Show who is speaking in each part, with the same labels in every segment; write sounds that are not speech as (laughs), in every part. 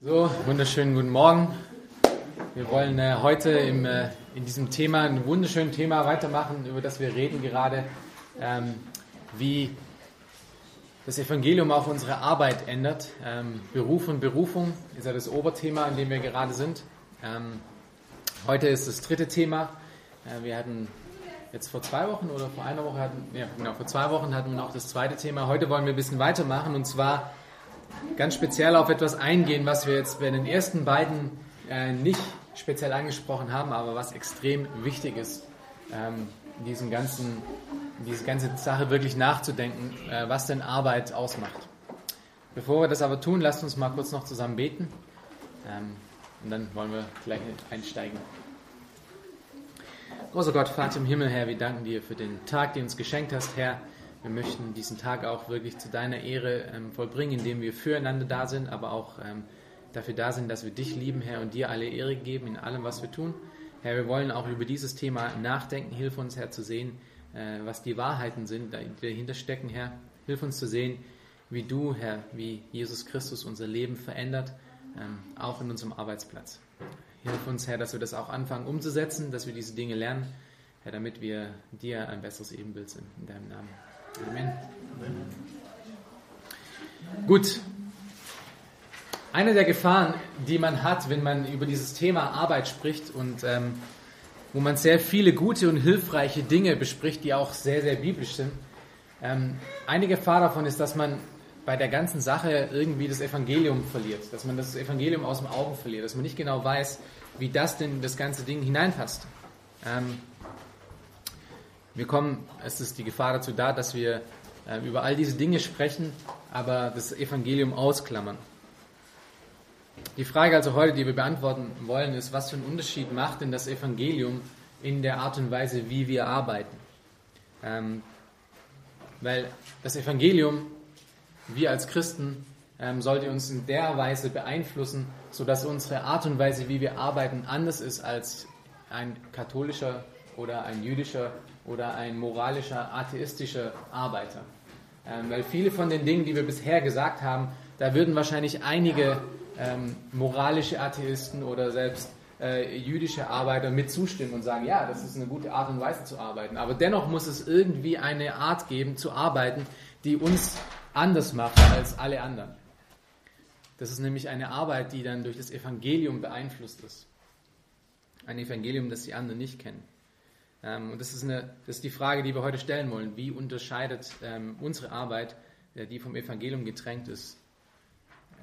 Speaker 1: So, wunderschönen guten Morgen. Wir wollen äh, heute im, äh, in diesem Thema, ein wunderschönes Thema weitermachen, über das wir reden gerade, ähm, wie das Evangelium auch unsere Arbeit ändert. Ähm, Beruf und Berufung ist ja das Oberthema, an dem wir gerade sind. Ähm, heute ist das dritte Thema. Äh, wir hatten jetzt vor zwei Wochen oder vor einer Woche hatten, ja, genau, vor zwei Wochen hatten wir noch das zweite Thema. Heute wollen wir ein bisschen weitermachen und zwar ganz speziell auf etwas eingehen, was wir jetzt bei den ersten beiden äh, nicht speziell angesprochen haben, aber was extrem wichtig ist, ähm, diesen ganzen, diese ganze Sache wirklich nachzudenken, äh, was denn Arbeit ausmacht. Bevor wir das aber tun, lasst uns mal kurz noch zusammen beten ähm, und dann wollen wir gleich einsteigen. Großer Gott, Vater im Himmel, Herr, wir danken dir für den Tag, den du uns geschenkt hast, Herr. Wir möchten diesen Tag auch wirklich zu deiner Ehre ähm, vollbringen, indem wir füreinander da sind, aber auch ähm, dafür da sind, dass wir dich lieben, Herr, und dir alle Ehre geben in allem, was wir tun. Herr, wir wollen auch über dieses Thema nachdenken. Hilf uns, Herr, zu sehen, äh, was die Wahrheiten sind, die dahinter stecken, Herr. Hilf uns zu sehen, wie du, Herr, wie Jesus Christus unser Leben verändert, ähm, auch in unserem Arbeitsplatz. Hilf uns, Herr, dass wir das auch anfangen umzusetzen, dass wir diese Dinge lernen, Herr, damit wir dir ein besseres Ebenbild sind. In deinem Namen. Amen. Gut. Eine der Gefahren, die man hat, wenn man über dieses Thema Arbeit spricht und ähm, wo man sehr viele gute und hilfreiche Dinge bespricht, die auch sehr, sehr biblisch sind. Ähm, eine Gefahr davon ist, dass man bei der ganzen Sache irgendwie das Evangelium verliert, dass man das Evangelium aus dem Augen verliert, dass man nicht genau weiß, wie das denn das ganze Ding hineinpasst. Ähm, wir kommen, es ist die Gefahr dazu da, dass wir äh, über all diese Dinge sprechen, aber das Evangelium ausklammern. Die Frage also heute, die wir beantworten wollen, ist, was für einen Unterschied macht denn das Evangelium in der Art und Weise, wie wir arbeiten? Ähm, weil das Evangelium, wir als Christen, ähm, sollte uns in der Weise beeinflussen, sodass unsere Art und Weise, wie wir arbeiten, anders ist als ein katholischer oder ein jüdischer oder ein moralischer, atheistischer Arbeiter. Ähm, weil viele von den Dingen, die wir bisher gesagt haben, da würden wahrscheinlich einige ähm, moralische Atheisten oder selbst äh, jüdische Arbeiter mit zustimmen und sagen, ja, das ist eine gute Art und Weise zu arbeiten. Aber dennoch muss es irgendwie eine Art geben zu arbeiten, die uns anders macht als alle anderen. Das ist nämlich eine Arbeit, die dann durch das Evangelium beeinflusst ist. Ein Evangelium, das die anderen nicht kennen. Ähm, und das ist, eine, das ist die Frage, die wir heute stellen wollen. Wie unterscheidet ähm, unsere Arbeit, äh, die vom Evangelium getränkt ist,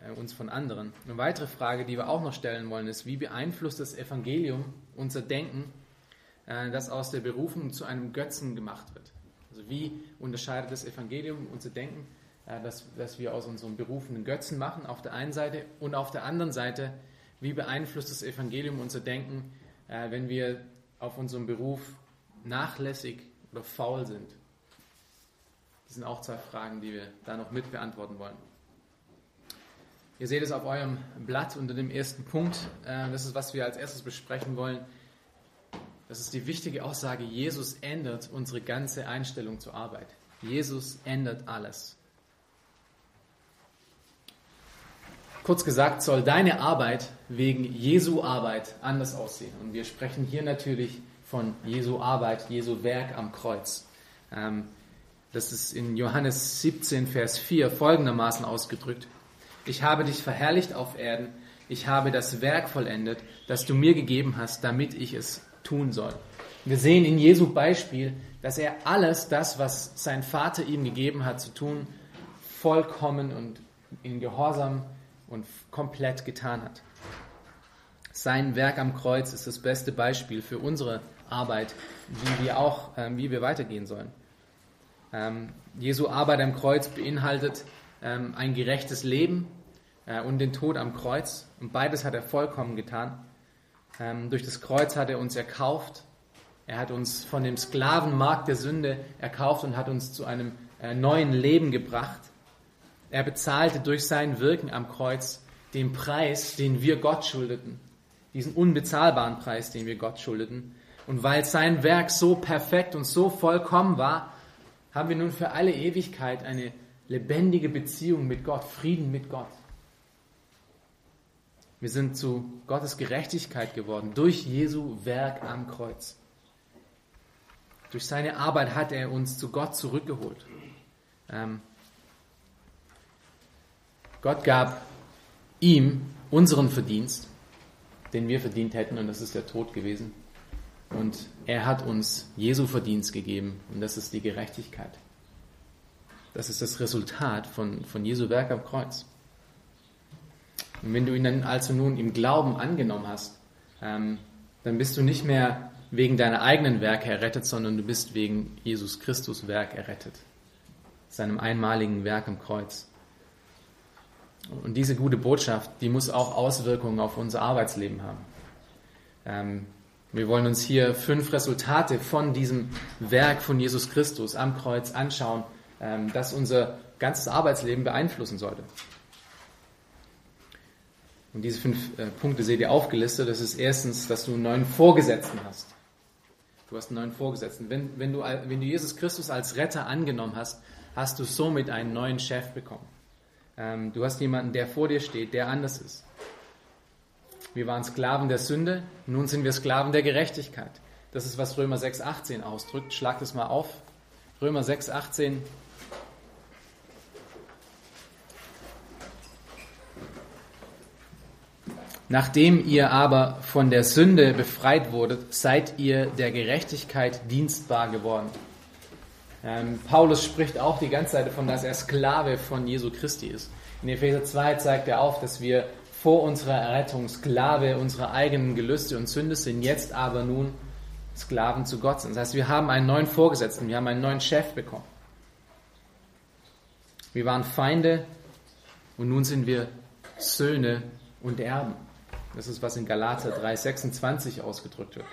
Speaker 1: äh, uns von anderen? Eine weitere Frage, die wir auch noch stellen wollen, ist, wie beeinflusst das Evangelium unser Denken, äh, das aus der Berufung zu einem Götzen gemacht wird? Also wie unterscheidet das Evangelium unser Denken, dass, dass wir aus unserem berufenen Götzen machen, auf der einen Seite, und auf der anderen Seite, wie beeinflusst das Evangelium unser Denken, wenn wir auf unserem Beruf nachlässig oder faul sind? Das sind auch zwei Fragen, die wir da noch mit beantworten wollen. Ihr seht es auf eurem Blatt unter dem ersten Punkt. Äh, das ist, was wir als erstes besprechen wollen. Das ist die wichtige Aussage, Jesus ändert unsere ganze Einstellung zur Arbeit. Jesus ändert alles. Kurz gesagt, soll deine Arbeit wegen Jesu Arbeit anders aussehen. Und wir sprechen hier natürlich von Jesu Arbeit, Jesu Werk am Kreuz. Ähm, das ist in Johannes 17, Vers 4 folgendermaßen ausgedrückt. Ich habe dich verherrlicht auf Erden, ich habe das Werk vollendet, das du mir gegeben hast, damit ich es tun soll. Wir sehen in Jesu Beispiel, dass er alles das, was sein Vater ihm gegeben hat zu tun, vollkommen und in Gehorsam und komplett getan hat. Sein Werk am Kreuz ist das beste Beispiel für unsere Arbeit, wie wir auch, ähm, wie wir weitergehen sollen. Ähm, Jesu Arbeit am Kreuz beinhaltet ähm, ein gerechtes Leben äh, und den Tod am Kreuz. Und beides hat er vollkommen getan. Durch das Kreuz hat er uns erkauft. Er hat uns von dem Sklavenmarkt der Sünde erkauft und hat uns zu einem äh, neuen Leben gebracht. Er bezahlte durch sein Wirken am Kreuz den Preis, den wir Gott schuldeten. Diesen unbezahlbaren Preis, den wir Gott schuldeten. Und weil sein Werk so perfekt und so vollkommen war, haben wir nun für alle Ewigkeit eine lebendige Beziehung mit Gott, Frieden mit Gott. Wir sind zu Gottes Gerechtigkeit geworden durch Jesu Werk am Kreuz. Durch seine Arbeit hat er uns zu Gott zurückgeholt. Ähm, Gott gab ihm unseren Verdienst, den wir verdient hätten, und das ist der Tod gewesen. Und er hat uns Jesu Verdienst gegeben, und das ist die Gerechtigkeit. Das ist das Resultat von, von Jesu Werk am Kreuz. Und wenn du ihn dann also nun im Glauben angenommen hast, ähm, dann bist du nicht mehr wegen deiner eigenen Werke errettet, sondern du bist wegen Jesus Christus Werk errettet. Seinem einmaligen Werk am Kreuz. Und diese gute Botschaft, die muss auch Auswirkungen auf unser Arbeitsleben haben. Ähm, wir wollen uns hier fünf Resultate von diesem Werk von Jesus Christus am Kreuz anschauen, ähm, das unser ganzes Arbeitsleben beeinflussen sollte. Und diese fünf äh, Punkte seht ihr aufgelistet. Das ist erstens, dass du einen neuen Vorgesetzten hast. Du hast einen neuen Vorgesetzten. Wenn, wenn, du, wenn du Jesus Christus als Retter angenommen hast, hast du somit einen neuen Chef bekommen. Ähm, du hast jemanden, der vor dir steht, der anders ist. Wir waren Sklaven der Sünde, nun sind wir Sklaven der Gerechtigkeit. Das ist, was Römer 6,18 ausdrückt. Schlag das mal auf. Römer 6,18 Nachdem ihr aber von der Sünde befreit wurdet, seid ihr der Gerechtigkeit dienstbar geworden. Ähm, Paulus spricht auch die ganze Zeit davon, dass er Sklave von Jesu Christi ist. In Epheser 2 zeigt er auf, dass wir vor unserer Errettung Sklave unserer eigenen Gelüste und Sünde sind, jetzt aber nun Sklaven zu Gott sind. Das heißt, wir haben einen neuen Vorgesetzten, wir haben einen neuen Chef bekommen. Wir waren Feinde und nun sind wir Söhne und Erben. Das ist, was in Galater 3,26 ausgedrückt wird.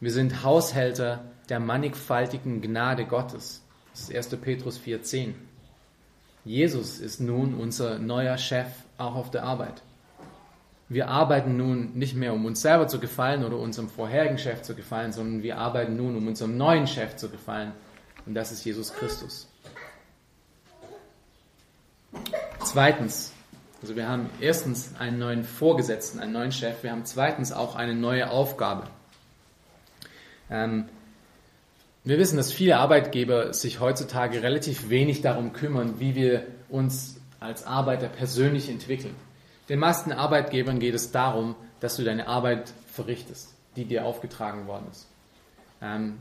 Speaker 1: Wir sind Haushälter der mannigfaltigen Gnade Gottes. Das ist 1. Petrus 4,10. Jesus ist nun unser neuer Chef, auch auf der Arbeit. Wir arbeiten nun nicht mehr, um uns selber zu gefallen oder unserem vorherigen Chef zu gefallen, sondern wir arbeiten nun, um unserem neuen Chef zu gefallen. Und das ist Jesus Christus. Zweitens, also wir haben erstens einen neuen Vorgesetzten, einen neuen Chef. Wir haben zweitens auch eine neue Aufgabe. Ähm, wir wissen, dass viele Arbeitgeber sich heutzutage relativ wenig darum kümmern, wie wir uns als Arbeiter persönlich entwickeln. Den meisten Arbeitgebern geht es darum, dass du deine Arbeit verrichtest, die dir aufgetragen worden ist. Ähm,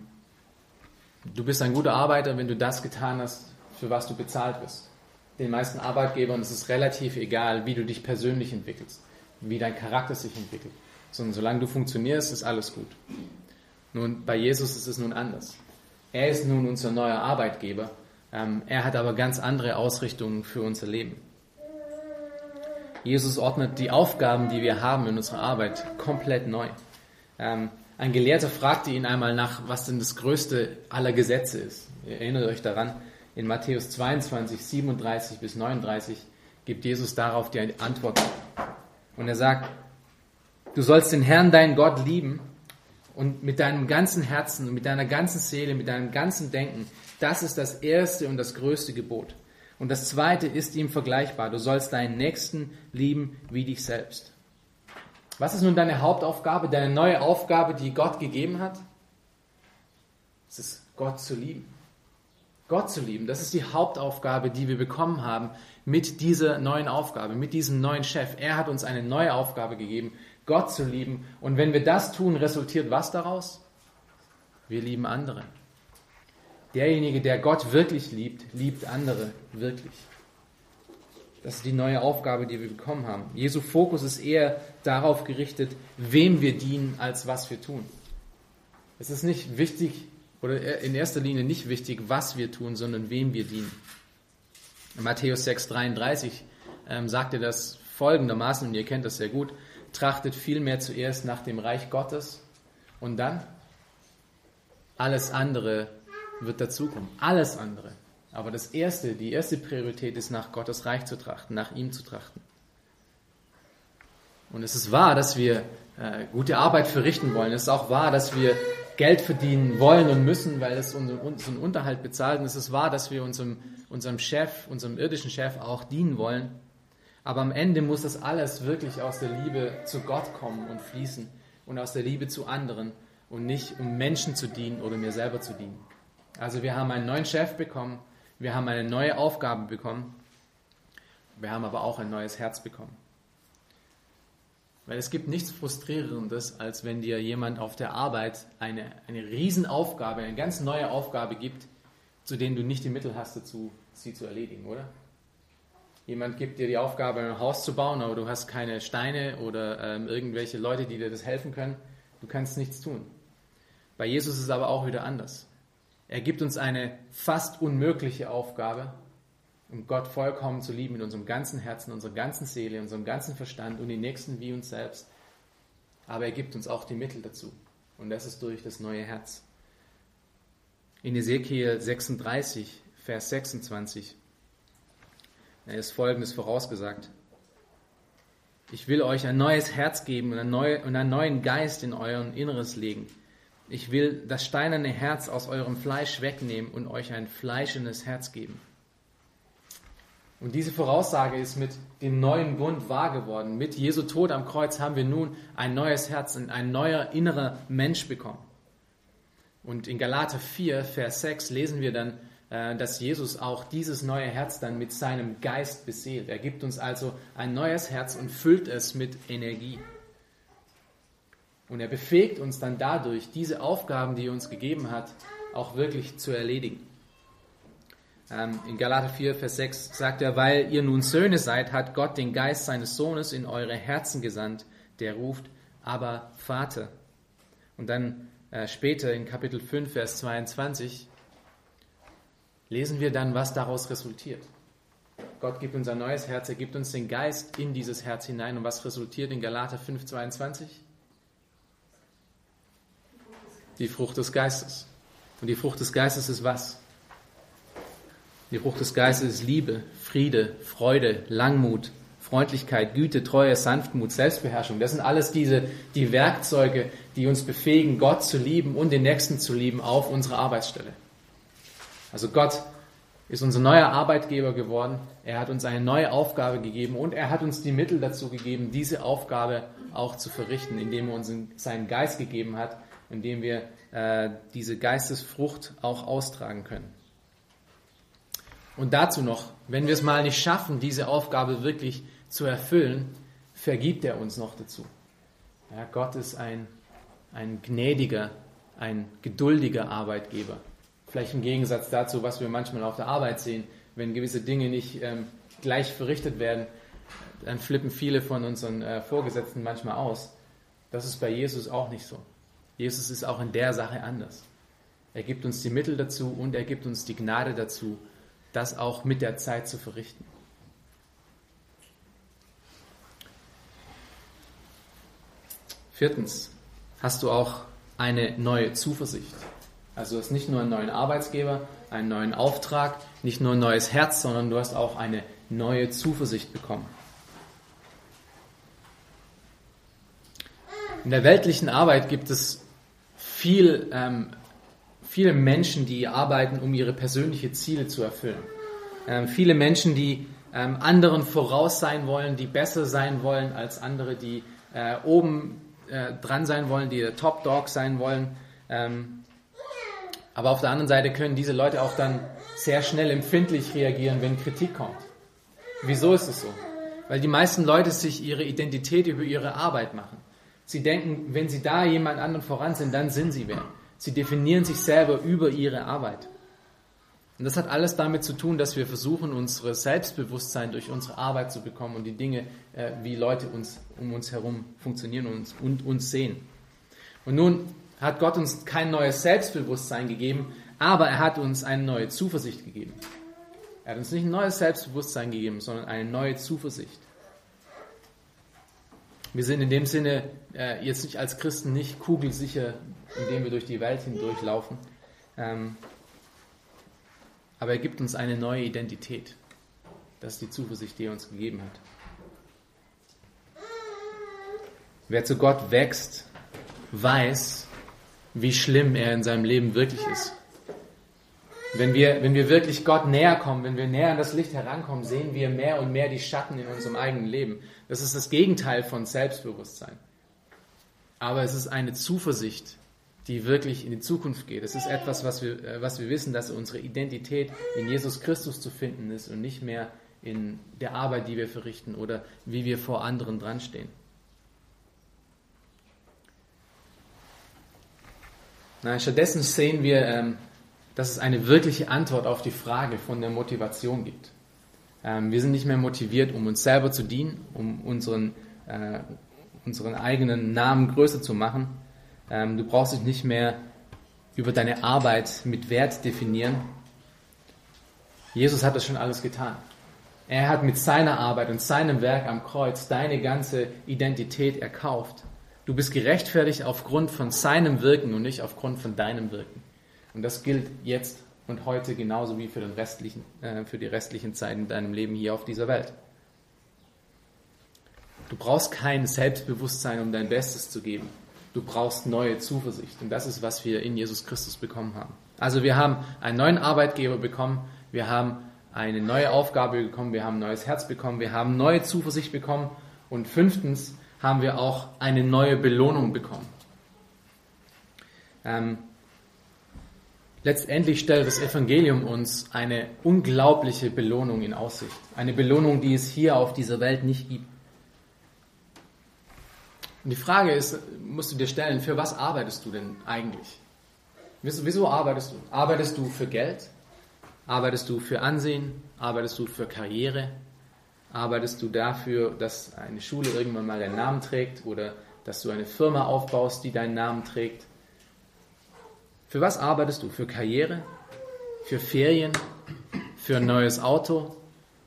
Speaker 1: du bist ein guter Arbeiter, wenn du das getan hast, für was du bezahlt wirst den meisten Arbeitgebern ist es relativ egal, wie du dich persönlich entwickelst, wie dein Charakter sich entwickelt. Sondern solange du funktionierst, ist alles gut. Nun, bei Jesus ist es nun anders. Er ist nun unser neuer Arbeitgeber. Ähm, er hat aber ganz andere Ausrichtungen für unser Leben. Jesus ordnet die Aufgaben, die wir haben in unserer Arbeit, komplett neu. Ähm, ein Gelehrter fragte ihn einmal nach, was denn das größte aller Gesetze ist. Ihr erinnert euch daran, in Matthäus 22, 37 bis 39 gibt Jesus darauf die Antwort. Und er sagt, du sollst den Herrn, deinen Gott, lieben und mit deinem ganzen Herzen, mit deiner ganzen Seele, mit deinem ganzen Denken. Das ist das erste und das größte Gebot. Und das zweite ist ihm vergleichbar. Du sollst deinen Nächsten lieben wie dich selbst. Was ist nun deine Hauptaufgabe, deine neue Aufgabe, die Gott gegeben hat? Es ist Gott zu lieben. Gott zu lieben. Das ist die Hauptaufgabe, die wir bekommen haben mit dieser neuen Aufgabe, mit diesem neuen Chef. Er hat uns eine neue Aufgabe gegeben, Gott zu lieben. Und wenn wir das tun, resultiert was daraus? Wir lieben andere. Derjenige, der Gott wirklich liebt, liebt andere wirklich. Das ist die neue Aufgabe, die wir bekommen haben. Jesu Fokus ist eher darauf gerichtet, wem wir dienen, als was wir tun. Es ist nicht wichtig, oder in erster Linie nicht wichtig, was wir tun, sondern wem wir dienen. In Matthäus 6,33 ähm, sagt er das folgendermaßen, und ihr kennt das sehr gut, trachtet vielmehr zuerst nach dem Reich Gottes und dann alles andere wird dazukommen. Alles andere. Aber das erste, die erste Priorität ist, nach Gottes Reich zu trachten, nach ihm zu trachten. Und es ist wahr, dass wir äh, gute Arbeit verrichten wollen. Es ist auch wahr, dass wir Geld verdienen wollen und müssen, weil es unseren, unseren Unterhalt bezahlt. Und es ist wahr, dass wir unserem, unserem Chef, unserem irdischen Chef auch dienen wollen. Aber am Ende muss das alles wirklich aus der Liebe zu Gott kommen und fließen und aus der Liebe zu anderen und nicht um Menschen zu dienen oder mir selber zu dienen. Also wir haben einen neuen Chef bekommen, wir haben eine neue Aufgabe bekommen, wir haben aber auch ein neues Herz bekommen. Weil es gibt nichts Frustrierendes, als wenn dir jemand auf der Arbeit eine, eine Riesenaufgabe, eine ganz neue Aufgabe gibt, zu denen du nicht die Mittel hast dazu, sie zu erledigen, oder? Jemand gibt dir die Aufgabe, ein Haus zu bauen, aber du hast keine Steine oder ähm, irgendwelche Leute, die dir das helfen können. Du kannst nichts tun. Bei Jesus ist es aber auch wieder anders. Er gibt uns eine fast unmögliche Aufgabe, um Gott vollkommen zu lieben mit unserem ganzen Herzen, unserer ganzen Seele, unserem ganzen Verstand und den Nächsten wie uns selbst. Aber er gibt uns auch die Mittel dazu. Und das ist durch das neue Herz. In Ezekiel 36, Vers 26 ist Folgendes vorausgesagt. Ich will euch ein neues Herz geben und, einen neuen Geist in euren Inneres legen. Ich will das steinerne Herz aus eurem Fleisch wegnehmen und euch ein fleischendes Herz geben. Und diese Voraussage ist mit dem neuen Bund wahr geworden. Mit Jesu Tod am Kreuz haben wir nun ein neues Herz und ein neuer innerer Mensch bekommen. Und in Galater 4, Vers 6 lesen wir dann, dass Jesus auch dieses neue Herz dann mit seinem Geist beseelt. Er gibt uns also ein neues Herz und füllt es mit Energie. Und er befähigt uns dann dadurch, diese Aufgaben, die er uns gegeben hat, auch wirklich zu erledigen. Ähm, in Galater 4, Vers 6 sagt er, weil ihr nun Söhne seid, hat Gott den Geist seines Sohnes in eure Herzen gesandt, der ruft, aber Vater. Und dann äh, später in Kapitel 5, Vers 22 lesen wir dann, was daraus resultiert. Gott gibt uns ein neues Herz, er gibt uns den Geist in dieses Herz hinein. Und was resultiert in Galater 5, 22? Die Frucht des Geistes. Und die Frucht des Geistes ist was? Die Frucht des Geistes ist Liebe, Friede, Freude, Langmut, Freundlichkeit, Güte, Treue, Sanftmut, Selbstbeherrschung. Das sind alles diese, die Werkzeuge, die uns befähigen, Gott zu lieben und den Nächsten zu lieben auf unserer Arbeitsstelle. Also Gott ist unser neuer Arbeitgeber geworden. Er hat uns eine neue Aufgabe gegeben und er hat uns die Mittel dazu gegeben, diese Aufgabe auch zu verrichten, indem er uns seinen Geist gegeben hat, indem wir äh, diese Geistesfrucht auch austragen können. Und dazu noch, wenn wir es mal nicht schaffen, diese Aufgabe wirklich zu erfüllen, vergibt er uns noch dazu. Ja, Gott ist ein, ein gnädiger, ein geduldiger Arbeitgeber. Vielleicht im Gegensatz dazu, was wir manchmal auf der Arbeit sehen, wenn gewisse Dinge nicht ähm, gleich verrichtet werden, dann flippen viele von unseren äh, Vorgesetzten manchmal aus. Das ist bei Jesus auch nicht so. Jesus ist auch in der Sache anders. Er gibt uns die Mittel dazu und er gibt uns die Gnade dazu, das auch mit der Zeit zu verrichten. Viertens, hast du auch eine neue Zuversicht. Also du hast nicht nur einen neuen Arbeitsgeber, einen neuen Auftrag, nicht nur ein neues Herz, sondern du hast auch eine neue Zuversicht bekommen. In der weltlichen Arbeit gibt es viel ähm, viele Menschen, die arbeiten, um ihre persönlichen Ziele zu erfüllen. Ähm, viele Menschen, die ähm, anderen voraus sein wollen, die besser sein wollen als andere, die äh, oben äh, dran sein wollen, die der Top Dog sein wollen. Ähm, aber auf der anderen Seite können diese Leute auch dann sehr schnell empfindlich reagieren, wenn Kritik kommt. Wieso ist es so? Weil die meisten Leute sich ihre Identität über ihre Arbeit machen. Sie denken, wenn sie da jemand anderen voran sind, dann sind sie wer. Sie definieren sich selber über ihre Arbeit. Und das hat alles damit zu tun, dass wir versuchen, unsere Selbstbewusstsein durch unsere Arbeit zu bekommen und die Dinge, äh, wie Leute uns um uns herum funktionieren und und uns sehen. Und nun hat Gott uns kein neues Selbstbewusstsein gegeben, aber er hat uns eine neue Zuversicht gegeben. Er hat uns nicht ein neues Selbstbewusstsein gegeben, sondern eine neue Zuversicht. Wir sind in dem Sinne äh, jetzt nicht als Christen nicht kugelsicher indem wir durch die Welt hindurchlaufen. Ähm, aber er gibt uns eine neue Identität. Das ist die Zuversicht, die er uns gegeben hat. Wer zu Gott wächst, weiß, wie schlimm er in seinem Leben wirklich ist. Wenn wir, wenn wir wirklich Gott näher kommen, wenn wir näher an das Licht herankommen, sehen wir mehr und mehr die Schatten in unserem eigenen Leben. Das ist das Gegenteil von Selbstbewusstsein. Aber es ist eine Zuversicht, die wirklich in die Zukunft geht. Es ist etwas, was wir, äh, was wir wissen, dass unsere Identität in Jesus Christus zu finden ist und nicht mehr in der Arbeit, die wir verrichten oder wie wir vor anderen dranstehen. Nein, stattdessen sehen wir, ähm, dass es eine wirkliche Antwort auf die Frage von der Motivation gibt. Ähm, wir sind nicht mehr motiviert, um uns selber zu dienen, um unseren, äh, unseren eigenen Namen größer zu machen. Ähm, du brauchst dich nicht mehr über deine Arbeit mit Wert definieren. Jesus hat das schon alles getan. Er hat mit seiner Arbeit und seinem Werk am Kreuz deine ganze Identität erkauft. Du bist gerechtfertigt aufgrund von seinem Wirken und nicht aufgrund von deinem Wirken. Und das gilt jetzt und heute genauso wie für, den restlichen, äh, für die restlichen Zeiten in deinem Leben hier auf dieser Welt. Du brauchst kein Selbstbewusstsein, um dein Bestes zu geben. Du brauchst neue Zuversicht. Und das ist, was wir in Jesus Christus bekommen haben. Also wir haben einen neuen Arbeitgeber bekommen, wir haben eine neue Aufgabe bekommen, wir haben ein neues Herz bekommen, wir haben neue Zuversicht bekommen und fünftens, haben wir auch eine neue Belohnung bekommen. Ähm, letztendlich stellt das Evangelium uns eine unglaubliche Belohnung in Aussicht. Eine Belohnung, die es hier auf dieser Welt nicht gibt. Und die Frage ist, musst du dir stellen, für was arbeitest du denn eigentlich? Wieso, wieso arbeitest du? Arbeitest du für Geld? Arbeitest du für Ansehen? Arbeitest du für Karriere? Arbeitest du dafür, dass eine Schule irgendwann mal deinen Namen trägt oder dass du eine Firma aufbaust, die deinen Namen trägt? Für was arbeitest du? Für Karriere? Für Ferien? Für ein neues Auto?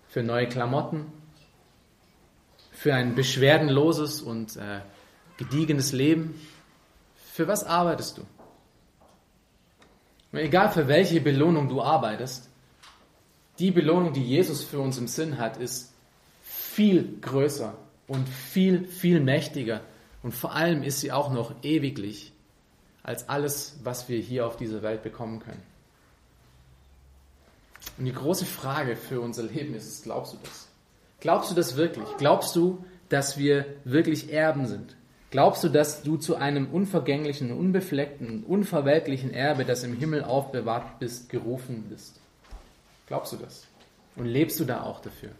Speaker 1: Für neue Klamotten? Für ein beschwerdenloses und äh, gediegenes Leben? Für was arbeitest du? egal für welche Belohnung du arbeitest, die Belohnung, die Jesus für uns im Sinn hat, ist viel größer und viel, viel mächtiger. Und vor allem ist sie auch noch ewiglich als alles, was wir hier auf dieser Welt bekommen können. Und die große Frage für unser Leben ist, glaubst du das? Glaubst du das wirklich? Glaubst du, dass wir wirklich Erben sind? Glaubst du, dass du zu einem unvergänglichen, unbefleckten, unverweltlichen Erbe, das im Himmel aufbewahrt bist, gerufen bist? Glaubst du das? Und lebst du da auch dafür?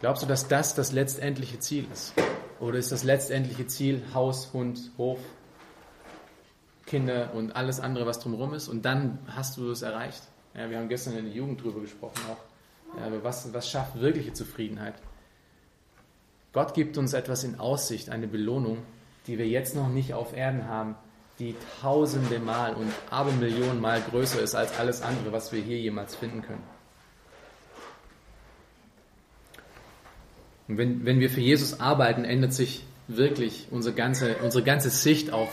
Speaker 1: Glaubst du, dass das das letztendliche Ziel ist? Oder ist das letztendliche Ziel Haus, Hund, Hof, Kinder und alles andere, was drumherum ist? Und dann hast du es erreicht. Ja, wir haben gestern in der Jugend darüber gesprochen auch. Ja, was, was schafft wirkliche Zufriedenheit? Gott gibt uns etwas in Aussicht, eine Belohnung, die wir jetzt noch nicht auf Erden haben, die tausende Mal und Abermillionen Mal größer ist als alles andere, was wir hier jemals finden können. Und wenn, wenn wir für Jesus arbeiten, ändert sich wirklich unsere ganze, unsere ganze Sicht auf,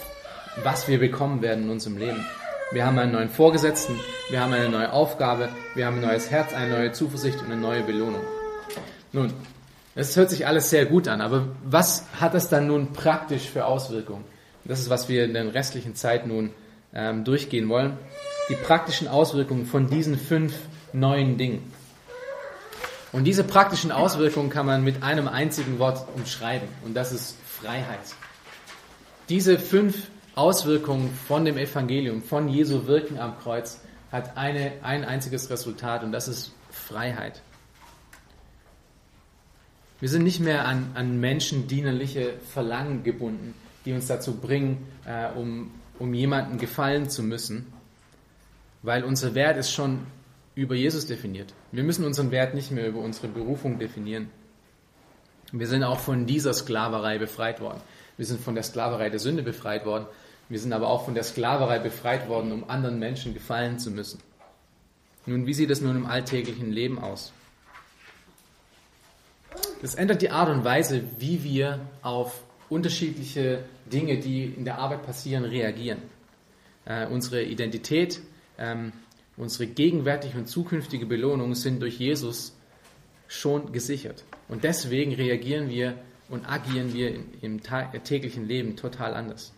Speaker 1: was wir bekommen werden in unserem Leben. Wir haben einen neuen Vorgesetzten, wir haben eine neue Aufgabe, wir haben ein neues Herz, eine neue Zuversicht und eine neue Belohnung. Nun, es hört sich alles sehr gut an, aber was hat das dann nun praktisch für Auswirkungen? Das ist, was wir in der restlichen Zeit nun ähm, durchgehen wollen. Die praktischen Auswirkungen von diesen fünf neuen Dingen. Und diese praktischen Auswirkungen kann man mit einem einzigen Wort umschreiben, und das ist Freiheit. Diese fünf Auswirkungen von dem Evangelium, von Jesu Wirken am Kreuz, hat eine, ein einziges Resultat, und das ist Freiheit. Wir sind nicht mehr an, an menschendienerliche Verlangen gebunden die uns dazu bringen, äh, um, um jemanden gefallen zu müssen, weil unser Wert ist schon über Jesus definiert. Wir müssen unseren Wert nicht mehr über unsere Berufung definieren. Wir sind auch von dieser Sklaverei befreit worden. Wir sind von der Sklaverei der Sünde befreit worden. Wir sind aber auch von der Sklaverei befreit worden, um anderen Menschen gefallen zu müssen. Nun, wie sieht es nun im alltäglichen Leben aus? Das ändert die Art und Weise, wie wir auf unterschiedliche Dinge, die in der Arbeit passieren, reagieren. Äh, unsere Identität, ähm, unsere gegenwärtige und zukünftige Belohnung sind durch Jesus schon gesichert. Und deswegen reagieren wir und agieren wir im täglichen Leben total anders.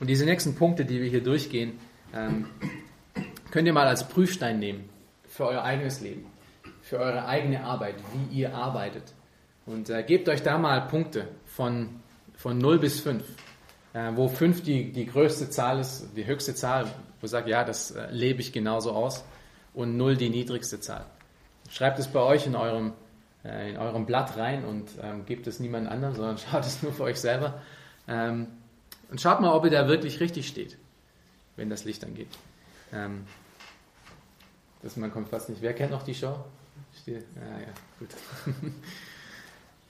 Speaker 1: Und diese nächsten Punkte, die wir hier durchgehen, ähm, könnt ihr mal als Prüfstein nehmen für euer eigenes Leben, für eure eigene Arbeit, wie ihr arbeitet. Und äh, gebt euch da mal Punkte von, von 0 bis 5, äh, wo 5 die, die größte Zahl ist, die höchste Zahl, wo ihr sagt, ja, das äh, lebe ich genauso aus, und 0 die niedrigste Zahl. Schreibt es bei euch in eurem, äh, in eurem Blatt rein und ähm, gebt es niemand anderem, sondern (laughs) schaut es nur für euch selber. Ähm, und schaut mal, ob ihr da wirklich richtig steht, wenn das Licht angeht. Ähm, das, man kommt fast nicht. Wer kennt noch die Show? Steht, ah, ja, gut. (laughs)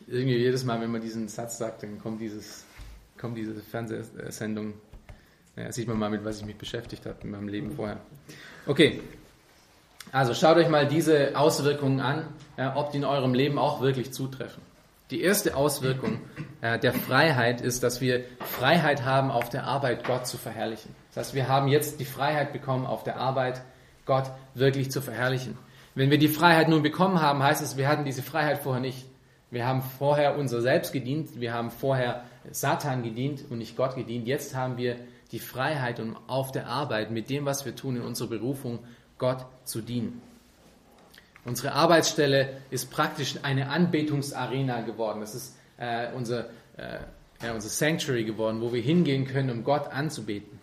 Speaker 1: Irgendwie jedes Mal, wenn man diesen Satz sagt, dann kommt, dieses, kommt diese Fernsehsendung. Ja, sieht man mal, mit was ich mich beschäftigt habe in meinem Leben vorher. Okay, also schaut euch mal diese Auswirkungen an, ja, ob die in eurem Leben auch wirklich zutreffen. Die erste Auswirkung äh, der Freiheit ist, dass wir Freiheit haben, auf der Arbeit Gott zu verherrlichen. Das heißt, wir haben jetzt die Freiheit bekommen, auf der Arbeit Gott wirklich zu verherrlichen. Wenn wir die Freiheit nun bekommen haben, heißt es, wir hatten diese Freiheit vorher nicht. Wir haben vorher unser Selbst gedient, wir haben vorher Satan gedient und nicht Gott gedient. Jetzt haben wir die Freiheit, um auf der Arbeit mit dem, was wir tun in unserer Berufung, Gott zu dienen. Unsere Arbeitsstelle ist praktisch eine Anbetungsarena geworden. Das ist äh, unser, äh, ja, unser Sanctuary geworden, wo wir hingehen können, um Gott anzubeten.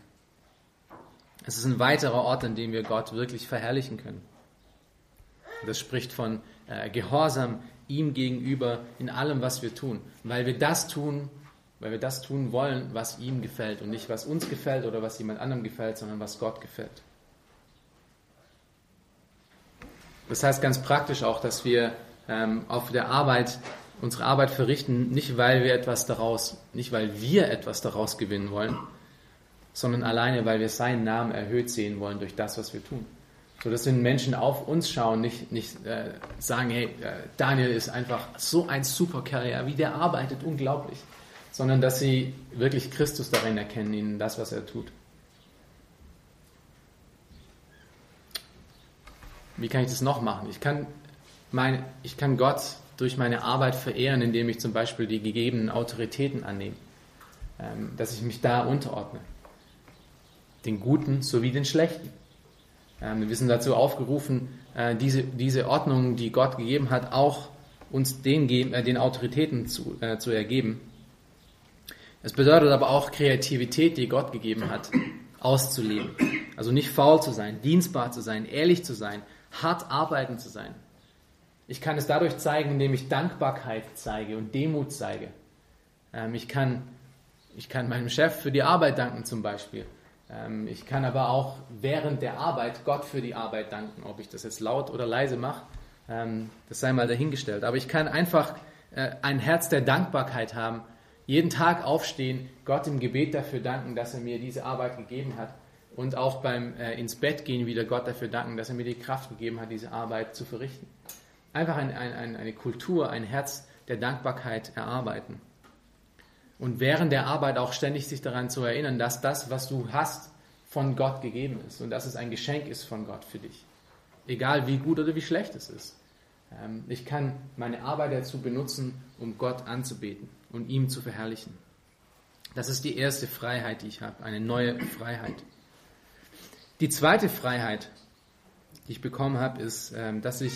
Speaker 1: Es ist ein weiterer Ort, an dem wir Gott wirklich verherrlichen können. Das spricht von äh, Gehorsam ihm gegenüber in allem, was wir tun, weil wir das tun, weil wir das tun wollen, was ihm gefällt und nicht was uns gefällt oder was jemand anderem gefällt, sondern was Gott gefällt. Das heißt ganz praktisch auch, dass wir ähm, auf der Arbeit unsere Arbeit verrichten, nicht weil wir etwas daraus, nicht weil wir etwas daraus gewinnen wollen, sondern alleine, weil wir seinen Namen erhöht sehen wollen durch das, was wir tun. So dass wenn Menschen auf uns schauen, nicht, nicht äh, sagen, hey, äh, Daniel ist einfach so ein super Kerl, wie der arbeitet, unglaublich, sondern dass sie wirklich Christus darin erkennen, in das, was er tut. Wie kann ich das noch machen? Ich kann, mein, ich kann Gott durch meine Arbeit verehren, indem ich zum Beispiel die gegebenen Autoritäten annehme, ähm, dass ich mich da unterordne. Den Guten sowie den Schlechten. Ähm, wir sind dazu aufgerufen, äh, diese, diese Ordnung, die Gott gegeben hat, auch uns den, äh, den Autoritäten zu, äh, zu ergeben. Es bedeutet aber auch Kreativität, die Gott gegeben hat, auszuleben. Also nicht faul zu sein, dienstbar zu sein, ehrlich zu sein, hart arbeiten zu sein. Ich kann es dadurch zeigen, indem ich Dankbarkeit zeige und Demut zeige. Ähm, ich, kann, ich kann meinem Chef für die Arbeit danken zum Beispiel. Ähm, ich kann aber auch während der Arbeit Gott für die Arbeit danken. Ob ich das jetzt laut oder leise mache, ähm, das sei mal dahingestellt. Aber ich kann einfach äh, ein Herz der Dankbarkeit haben, jeden Tag aufstehen, Gott im Gebet dafür danken, dass er mir diese Arbeit gegeben hat und auch beim äh, ins Bett gehen wieder Gott dafür danken, dass er mir die Kraft gegeben hat, diese Arbeit zu verrichten. Einfach ein, ein, eine Kultur, ein Herz der Dankbarkeit erarbeiten. Und während der Arbeit auch ständig sich daran zu erinnern, dass das, was du hast, von Gott gegeben ist und dass es ein Geschenk ist von Gott für dich. Egal wie gut oder wie schlecht es ist. Ähm, ich kann meine Arbeit dazu benutzen, um Gott anzubeten und ihm zu verherrlichen. Das ist die erste Freiheit, die ich habe, eine neue Freiheit. Die zweite Freiheit, die ich bekommen habe, ist, ähm, dass ich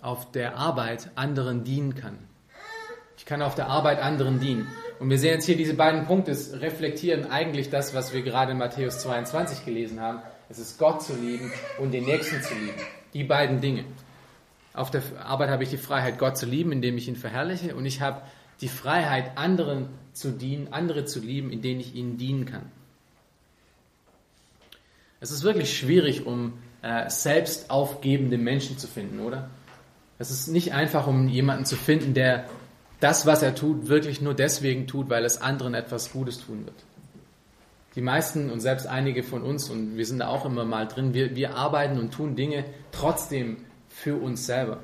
Speaker 1: auf der Arbeit anderen dienen kann. Ich kann auf der Arbeit anderen dienen. Und wir sehen jetzt hier diese beiden Punkte, reflektieren eigentlich das, was wir gerade in Matthäus 22 gelesen haben. Es ist Gott zu lieben und den Nächsten zu lieben. Die beiden Dinge. Auf der Arbeit habe ich die Freiheit, Gott zu lieben, indem ich ihn verherrliche. Und ich habe die Freiheit, anderen zu dienen, andere zu lieben, indem ich ihnen dienen kann. Es ist wirklich schwierig, um äh, selbst aufgebende Menschen zu finden, oder? Es ist nicht einfach, um jemanden zu finden, der das, was er tut, wirklich nur deswegen tut, weil es anderen etwas Gutes tun wird. Die meisten und selbst einige von uns, und wir sind da auch immer mal drin, wir, wir arbeiten und tun Dinge trotzdem für uns selber.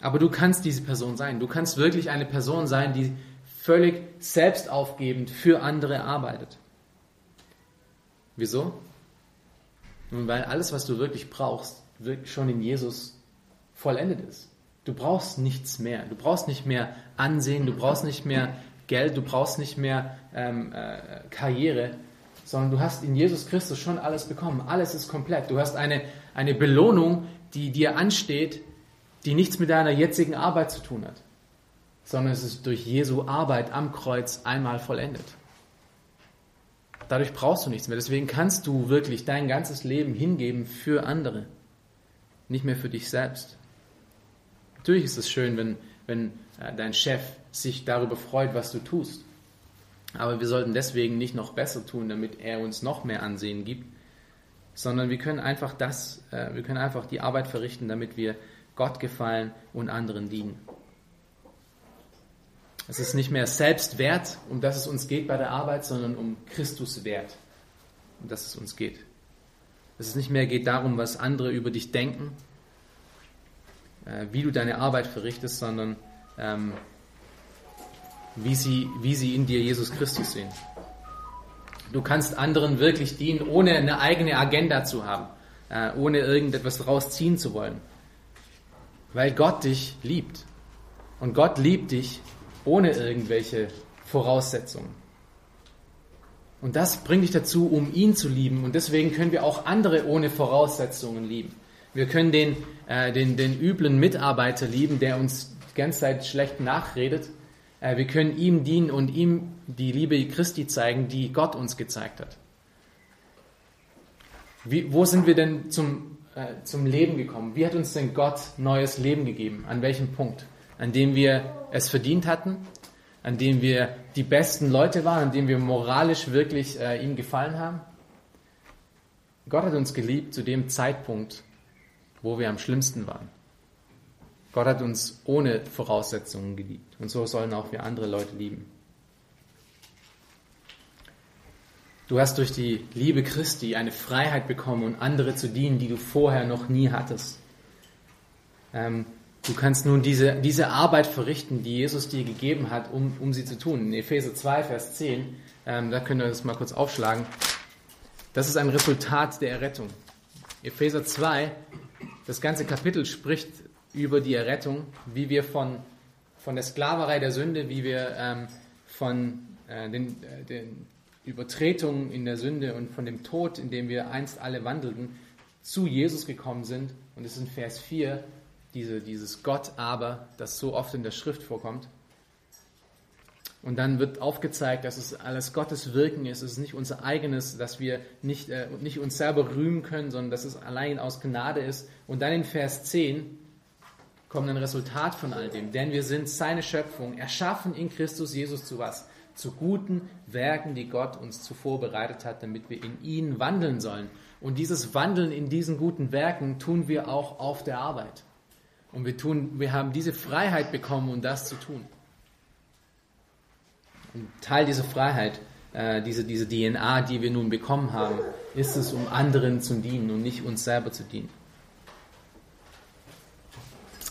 Speaker 1: Aber du kannst diese Person sein. Du kannst wirklich eine Person sein, die völlig selbstaufgebend für andere arbeitet. Wieso? Nun, weil alles, was du wirklich brauchst, wirklich schon in Jesus vollendet ist. Du brauchst nichts mehr. Du brauchst nicht mehr Ansehen, du brauchst nicht mehr Geld, du brauchst nicht mehr ähm, äh, Karriere. sondern du hast in Jesus Christus schon alles bekommen. Alles ist komplett. Du hast eine, eine Belohnung, die dir ansteht, die nichts mit deiner jetzigen Arbeit zu tun hat, sondern es ist durch Jesu Arbeit am Kreuz einmal vollendet. Dadurch brauchst du nichts mehr. Deswegen kannst du wirklich dein ganzes Leben hingeben für andere, nicht mehr für dich selbst. Natürlich ist es schön, wenn, wenn äh, dein Chef sich darüber freut, was du tust. Aber wir sollten deswegen nicht noch besser tun, damit er uns noch mehr Ansehen gibt, sondern wir können einfach das, äh, wir können einfach die Arbeit verrichten, damit wir Gott gefallen und anderen dienen. Es ist nicht mehr Selbstwert, um das es uns geht bei der Arbeit, sondern um Christus Wert, um das es uns geht. Es ist nicht mehr geht darum, was andere über dich denken, äh, wie du deine Arbeit verrichtest, sondern ähm, wie, sie, wie sie in dir Jesus Christus sehen. Du kannst anderen wirklich dienen, ohne eine eigene Agenda zu haben, äh, ohne irgendetwas daraus ziehen zu wollen. Weil Gott dich liebt. Und Gott liebt dich ohne irgendwelche Voraussetzungen. Und das bringt dich dazu, um ihn zu lieben. Und deswegen können wir auch andere ohne Voraussetzungen lieben. Wir können den, äh, den, den üblen Mitarbeiter lieben, der uns die ganze Zeit schlecht nachredet. Äh, wir können ihm dienen und ihm die Liebe Christi zeigen, die Gott uns gezeigt hat. Wie, wo sind wir denn zum, äh, zum Leben gekommen? Wie hat uns denn Gott neues Leben gegeben? An welchem Punkt? An dem wir es verdient hatten? An dem wir die besten Leute waren? An dem wir moralisch wirklich äh, ihm gefallen haben? Gott hat uns geliebt zu dem Zeitpunkt, wo wir am schlimmsten waren. Gott hat uns ohne Voraussetzungen geliebt. Und so sollen auch wir andere Leute lieben. Du hast durch die Liebe Christi eine Freiheit bekommen, um andere zu dienen, die du vorher noch nie hattest. Ähm, du kannst nun diese, diese Arbeit verrichten, die Jesus dir gegeben hat, um, um sie zu tun. In Epheser 2, Vers 10, ähm, da können wir das mal kurz aufschlagen. Das ist ein Resultat der Errettung. Epheser 2, das ganze Kapitel spricht über die Errettung, wie wir von, von der Sklaverei der Sünde, wie wir ähm, von äh, den, äh, den Übertretungen in der Sünde und von dem Tod, in dem wir einst alle wandelten, zu Jesus gekommen sind. Und es ist in Vers 4 diese, dieses Gott aber, das so oft in der Schrift vorkommt. Und dann wird aufgezeigt, dass es alles Gottes Wirken ist. Es ist nicht unser eigenes, dass wir nicht, äh, nicht uns selber rühmen können, sondern dass es allein aus Gnade ist. Und dann in Vers 10 kommt ein Resultat von all dem. Denn wir sind seine Schöpfung, erschaffen in Christus Jesus zu was? Zu guten Werken, die Gott uns zuvor bereitet hat, damit wir in ihnen wandeln sollen. Und dieses Wandeln in diesen guten Werken tun wir auch auf der Arbeit. Und wir, tun, wir haben diese Freiheit bekommen, um das zu tun. Und Teil dieser Freiheit, äh, diese, diese DNA, die wir nun bekommen haben, ist es, um anderen zu dienen und nicht uns selber zu dienen.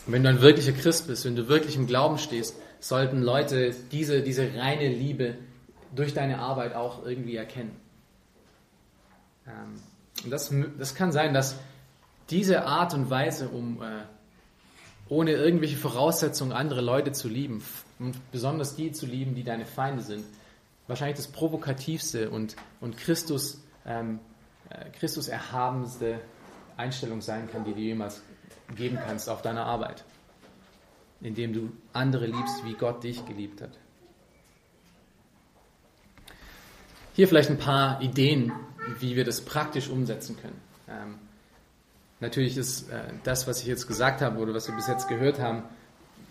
Speaker 1: Wenn du ein wirklicher Christ bist, wenn du wirklich im Glauben stehst, sollten Leute diese, diese reine Liebe durch deine Arbeit auch irgendwie erkennen. Ähm, und das, das kann sein, dass diese Art und Weise, um äh, ohne irgendwelche Voraussetzungen andere Leute zu lieben und besonders die zu lieben, die deine Feinde sind, wahrscheinlich das provokativste und, und Christus, ähm, äh, Christus erhabenste Einstellung sein kann, die du jemals geben kannst auf deiner Arbeit, indem du andere liebst, wie Gott dich geliebt hat. Hier vielleicht ein paar Ideen, wie wir das praktisch umsetzen können. Ähm, natürlich ist äh, das, was ich jetzt gesagt habe oder was wir bis jetzt gehört haben,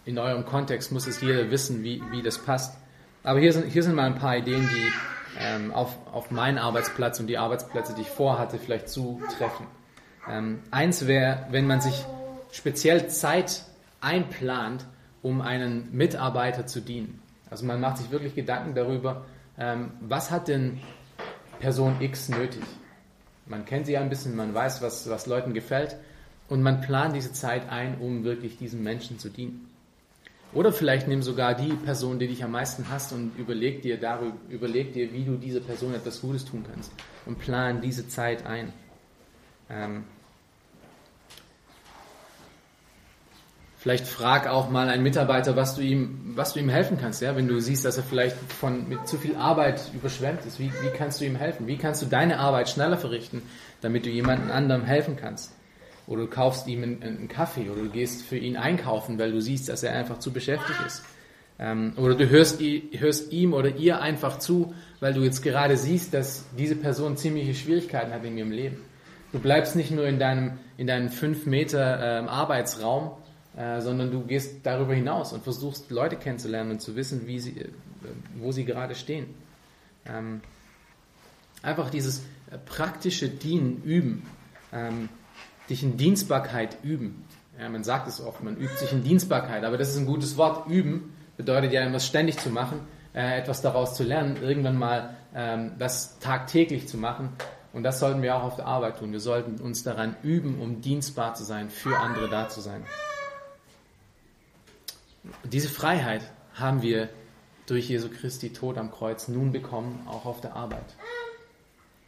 Speaker 1: in eurem Kontext muss es jeder wissen, wie, wie das passt. Aber hier sind, hier sind mal ein paar Ideen, die ähm, auf, auf meinen Arbeitsplatz und die Arbeitsplätze, die ich vorhatte, vielleicht zutreffen. Ähm, eins wäre, wenn man sich speziell Zeit einplant, um einen Mitarbeiter zu dienen. Also man macht sich wirklich Gedanken darüber, ähm, was hat denn Person X nötig. Man kennt sie ja ein bisschen, man weiß, was, was Leuten gefällt und man plant diese Zeit ein, um wirklich diesen Menschen zu dienen. Oder vielleicht nimm sogar die Person, die dich am meisten hasst und überleg dir darüber, überleg dir, wie du dieser Person etwas Gutes tun kannst und plan diese Zeit ein. Ähm, Vielleicht frag auch mal einen Mitarbeiter, was du ihm, was du ihm helfen kannst. Ja? Wenn du siehst, dass er vielleicht von, mit zu viel Arbeit überschwemmt ist, wie, wie kannst du ihm helfen? Wie kannst du deine Arbeit schneller verrichten, damit du jemandem anderem helfen kannst? Oder du kaufst ihm einen, einen Kaffee oder du gehst für ihn einkaufen, weil du siehst, dass er einfach zu beschäftigt ist. Ähm, oder du hörst, hörst ihm oder ihr einfach zu, weil du jetzt gerade siehst, dass diese Person ziemliche Schwierigkeiten hat in ihrem Leben. Du bleibst nicht nur in deinem, in deinem 5 Meter ähm, Arbeitsraum, äh, sondern du gehst darüber hinaus und versuchst Leute kennenzulernen und zu wissen, wie sie, äh, wo sie gerade stehen. Ähm, einfach dieses äh, praktische Dienen üben, ähm, dich in Dienstbarkeit üben. Ja, man sagt es oft, man übt sich in Dienstbarkeit, aber das ist ein gutes Wort. Üben bedeutet ja, etwas ständig zu machen, äh, etwas daraus zu lernen, irgendwann mal ähm, das tagtäglich zu machen. Und das sollten wir auch auf der Arbeit tun. Wir sollten uns daran üben, um dienstbar zu sein, für andere da zu sein. Diese Freiheit haben wir durch Jesu Christi Tod am Kreuz nun bekommen, auch auf der Arbeit.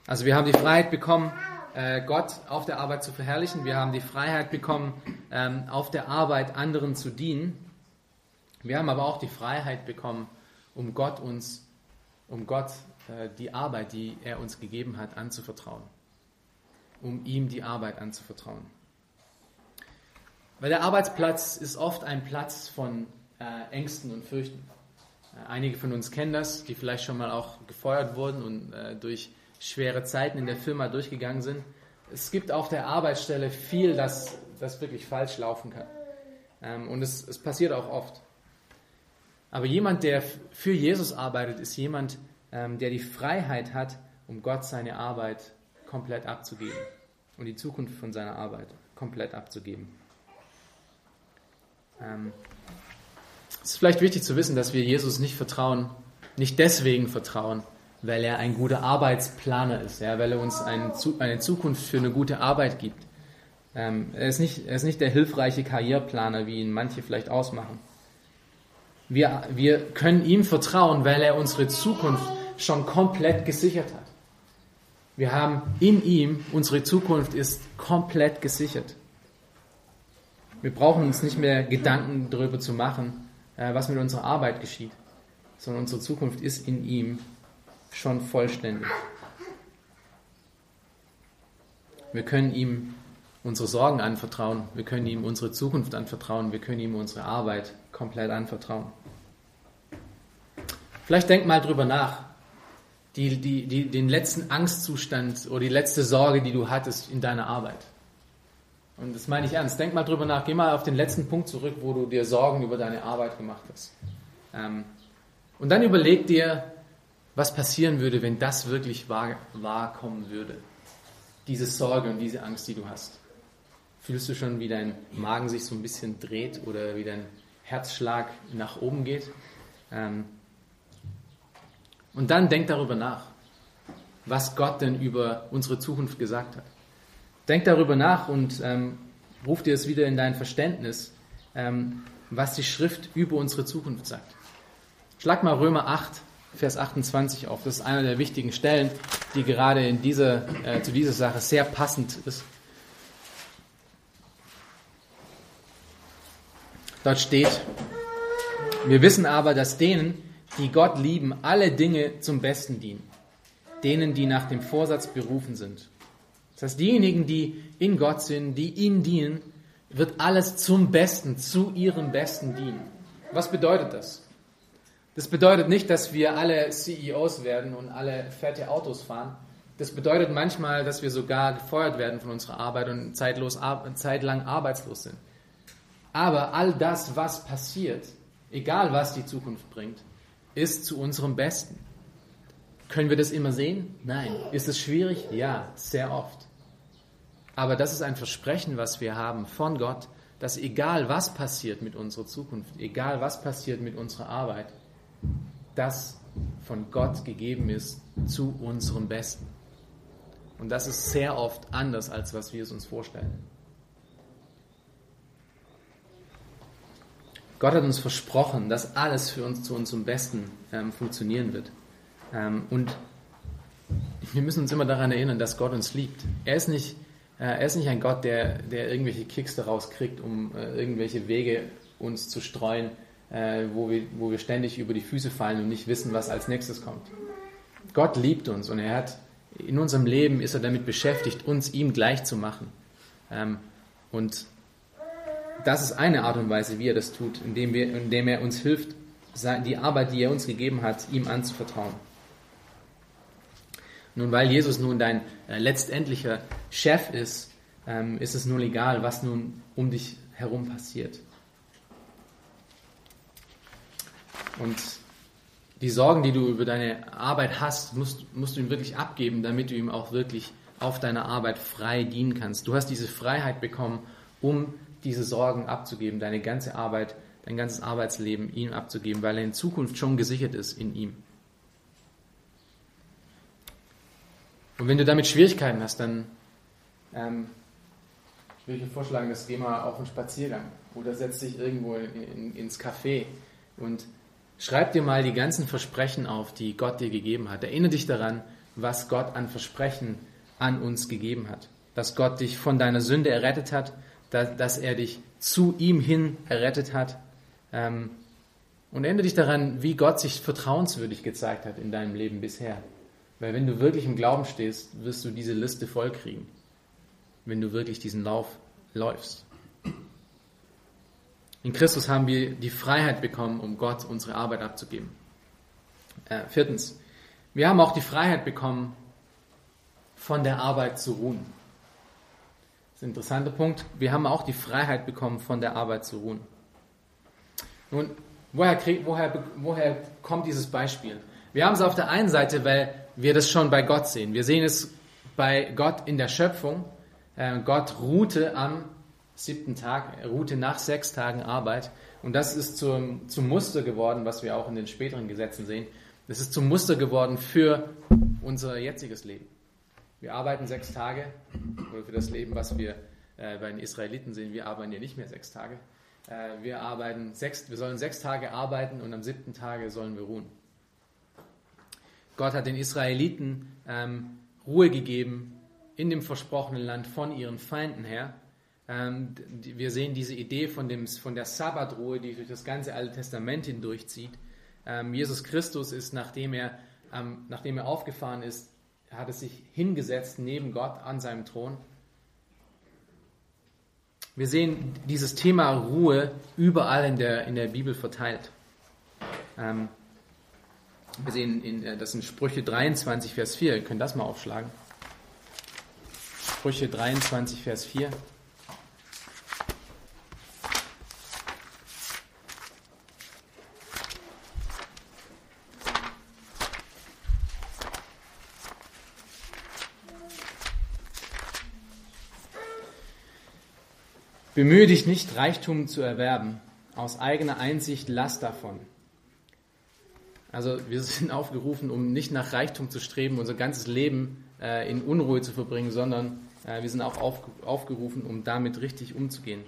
Speaker 1: Also wir haben die Freiheit bekommen, äh, Gott auf der Arbeit zu verherrlichen. Wir haben die Freiheit bekommen, ähm, auf der Arbeit anderen zu dienen. Wir haben aber auch die Freiheit bekommen, um Gott uns, um Gott äh, die Arbeit, die er uns gegeben hat, anzuvertrauen. Um ihm die Arbeit anzuvertrauen. Weil der Arbeitsplatz ist oft ein Platz von äh, Ängsten und Fürchten. Äh, einige von uns kennen das, die vielleicht schon mal auch gefeuert wurden und äh, durch schwere Zeiten in der Firma durchgegangen sind. Es gibt auf der Arbeitsstelle viel, das, das wirklich falsch laufen kann. Ähm, und es, es passiert auch oft. Aber jemand, der für Jesus arbeitet, ist jemand, ähm, der die Freiheit hat, um Gott seine Arbeit komplett abzugeben und die Zukunft von seiner Arbeit komplett abzugeben. Ähm, es ist vielleicht wichtig zu wissen, dass wir Jesus nicht vertrauen, nicht deswegen vertrauen, weil er ein guter Arbeitsplaner ist, ja, weil er uns eine, eine Zukunft für eine gute Arbeit gibt. Ähm, er, ist nicht, er ist nicht der hilfreiche Karriereplaner, wie ihn manche vielleicht ausmachen. Wir, wir können ihm vertrauen, weil er unsere Zukunft schon komplett gesichert hat. Wir haben in ihm, unsere Zukunft ist komplett gesichert. Wir brauchen uns nicht mehr Gedanken darüber zu machen, äh, was mit unserer Arbeit geschieht, sondern unsere Zukunft ist in ihm schon vollständig. Wir können ihm unsere Sorgen anvertrauen, wir können ihm unsere Zukunft anvertrauen, wir können ihm unsere Arbeit komplett anvertrauen. Vielleicht denk mal drüber nach, die, die, die, den letzten Angstzustand oder die letzte Sorge, die du hattest in deiner Arbeit. Und das meine ich ernst. Denk mal drüber nach. Geh mal auf den letzten Punkt zurück, wo du dir Sorgen über deine Arbeit gemacht hast. Ähm, und dann überleg dir, was passieren würde, wenn das wirklich wahr, wahr kommen würde. Diese Sorge und diese Angst, die du hast. Fühlst du schon, wie dein Magen sich so ein bisschen dreht oder wie dein Herzschlag nach oben geht? Ähm, und dann denk darüber nach, was Gott denn über unsere Zukunft gesagt hat. Denk darüber nach und ähm, ruf dir es wieder in dein Verständnis, ähm, was die Schrift über unsere Zukunft sagt. Schlag mal Römer 8, Vers 28 auf. Das ist einer der wichtigen Stellen, die gerade in dieser, äh, zu dieser Sache sehr passend ist. Dort steht, wir wissen aber, dass denen, die Gott lieben, alle Dinge zum Besten dienen. Denen, die nach dem Vorsatz berufen sind. Das heißt, diejenigen, die in Gott sind, die ihm dienen, wird alles zum Besten, zu ihrem Besten dienen. Was bedeutet das? Das bedeutet nicht, dass wir alle CEOs werden und alle fette Autos fahren. Das bedeutet manchmal, dass wir sogar gefeuert werden von unserer Arbeit und zeitlos, zeitlang arbeitslos sind. Aber all das, was passiert, egal was die Zukunft bringt, ist zu unserem Besten. Können wir das immer sehen? Nein. Ist es schwierig? Ja, sehr oft. Aber das ist ein Versprechen, was wir haben von Gott, dass egal was passiert mit unserer Zukunft, egal was passiert mit unserer Arbeit, das von Gott gegeben ist zu unserem Besten. Und das ist sehr oft anders, als was wir es uns vorstellen. Gott hat uns versprochen, dass alles für uns zu unserem Besten ähm, funktionieren wird. Ähm, und wir müssen uns immer daran erinnern, dass Gott uns liebt. Er ist nicht er ist nicht ein Gott, der, der irgendwelche Kicks daraus kriegt, um äh, irgendwelche Wege uns zu streuen, äh, wo, wir, wo wir ständig über die Füße fallen und nicht wissen, was als nächstes kommt. Gott liebt uns und er hat in unserem Leben ist er damit beschäftigt, uns ihm gleich zu machen. Ähm, und das ist eine Art und Weise, wie er das tut, indem, wir, indem er uns hilft, die Arbeit, die er uns gegeben hat, ihm anzuvertrauen. Nun, weil Jesus nun dein äh, letztendlicher Chef ist, ähm, ist es nun egal, was nun um dich herum passiert. Und die Sorgen, die du über deine Arbeit hast, musst, musst du ihm wirklich abgeben, damit du ihm auch wirklich auf deiner Arbeit frei dienen kannst. Du hast diese Freiheit bekommen, um diese Sorgen abzugeben, deine ganze Arbeit, dein ganzes Arbeitsleben ihm abzugeben, weil er in Zukunft schon gesichert ist in ihm. Und wenn du damit Schwierigkeiten hast, dann ähm, würde ich dir vorschlagen, das geh mal auf einen Spaziergang oder setz dich irgendwo in, in, ins Café und schreib dir mal die ganzen Versprechen auf, die Gott dir gegeben hat. Erinnere dich daran, was Gott an Versprechen an uns gegeben hat. Dass Gott dich von deiner Sünde errettet hat, dass, dass er dich zu ihm hin errettet hat. Ähm, und erinnere dich daran, wie Gott sich vertrauenswürdig gezeigt hat in deinem Leben bisher. Weil wenn du wirklich im Glauben stehst, wirst du diese Liste vollkriegen, wenn du wirklich diesen Lauf läufst. In Christus haben wir die Freiheit bekommen, um Gott unsere Arbeit abzugeben. Äh, viertens, wir haben auch die Freiheit bekommen, von der Arbeit zu ruhen. Das ist ein interessanter Punkt. Wir haben auch die Freiheit bekommen, von der Arbeit zu ruhen. Nun, woher, woher, woher kommt dieses Beispiel? Wir haben es auf der einen Seite, weil wir das schon bei Gott sehen. Wir sehen es bei Gott in der Schöpfung. Äh, Gott ruhte am siebten Tag, ruhte nach sechs Tagen Arbeit. Und das ist zum, zum Muster geworden, was wir auch in den späteren Gesetzen sehen. Das ist zum Muster geworden für unser jetziges Leben. Wir arbeiten sechs Tage, oder für das Leben, was wir äh, bei den Israeliten sehen, wir arbeiten ja nicht mehr sechs Tage. Äh, wir, arbeiten sechs, wir sollen sechs Tage arbeiten und am siebten Tage sollen wir ruhen. Gott hat den Israeliten ähm, Ruhe gegeben in dem versprochenen Land von ihren Feinden her. Ähm, wir sehen diese Idee von, dem, von der Sabbatruhe, die durch das ganze Alte Testament hindurchzieht. Ähm, Jesus Christus ist, nachdem er, ähm, nachdem er aufgefahren ist, hat er sich hingesetzt neben Gott an seinem Thron. Wir sehen dieses Thema Ruhe überall in der, in der Bibel verteilt. Wir sehen, in, äh, das sind Sprüche 23, Vers 4. Ihr könnt das mal aufschlagen. Sprüche 23, Vers 4. Bemühe dich nicht, Reichtum zu erwerben. Aus eigener Einsicht lass davon. Also wir sind (laughs) aufgerufen, um nicht nach Reichtum zu streben, unser ganzes Leben äh, in Unruhe zu verbringen, sondern äh, wir sind auch auf, aufgerufen, um damit richtig umzugehen.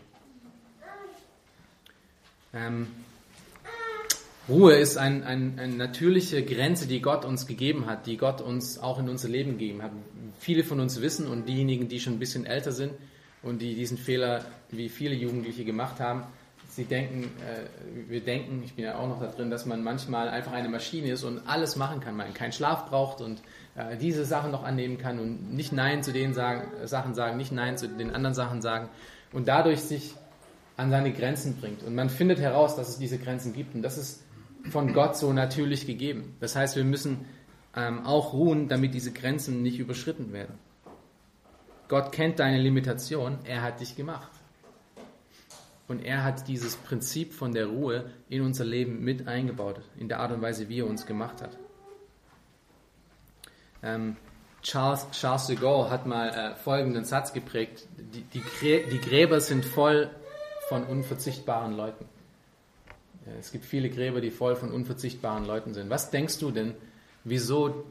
Speaker 1: Ähm, Ruhe ist ein, ein, eine natürliche Grenze, die Gott uns gegeben hat, die Gott uns auch in unser Leben gegeben hat. Viele von uns wissen und diejenigen, die schon ein bisschen älter sind und die diesen Fehler, wie viele Jugendliche gemacht haben, sie denken, äh, wir denken, ich bin ja auch noch da drin, dass man manchmal einfach eine Maschine ist und alles machen kann, man keinen Schlaf braucht und äh, diese Sachen noch annehmen kann und nicht Nein zu den sagen, Sachen sagen, nicht Nein zu den anderen Sachen sagen und dadurch sich an seine Grenzen bringt. Und man findet heraus, dass es diese Grenzen gibt und das ist von Gott so natürlich gegeben. Das heißt, wir müssen ähm, auch ruhen, damit diese Grenzen nicht überschritten werden. Gott kennt deine Limitation, er hat dich gemacht. Und er hat dieses Prinzip von der Ruhe in unser Leben mit eingebaut, in der Art und Weise, wie er uns gemacht hat. Ähm, Charles, Charles de Gaulle hat mal äh, folgenden Satz geprägt: die, die, die, Gräber sind voll von unverzichtbaren Leuten. Es gibt viele Gräber, die voll von unverzichtbaren Leuten sind. Was denkst du denn, wieso,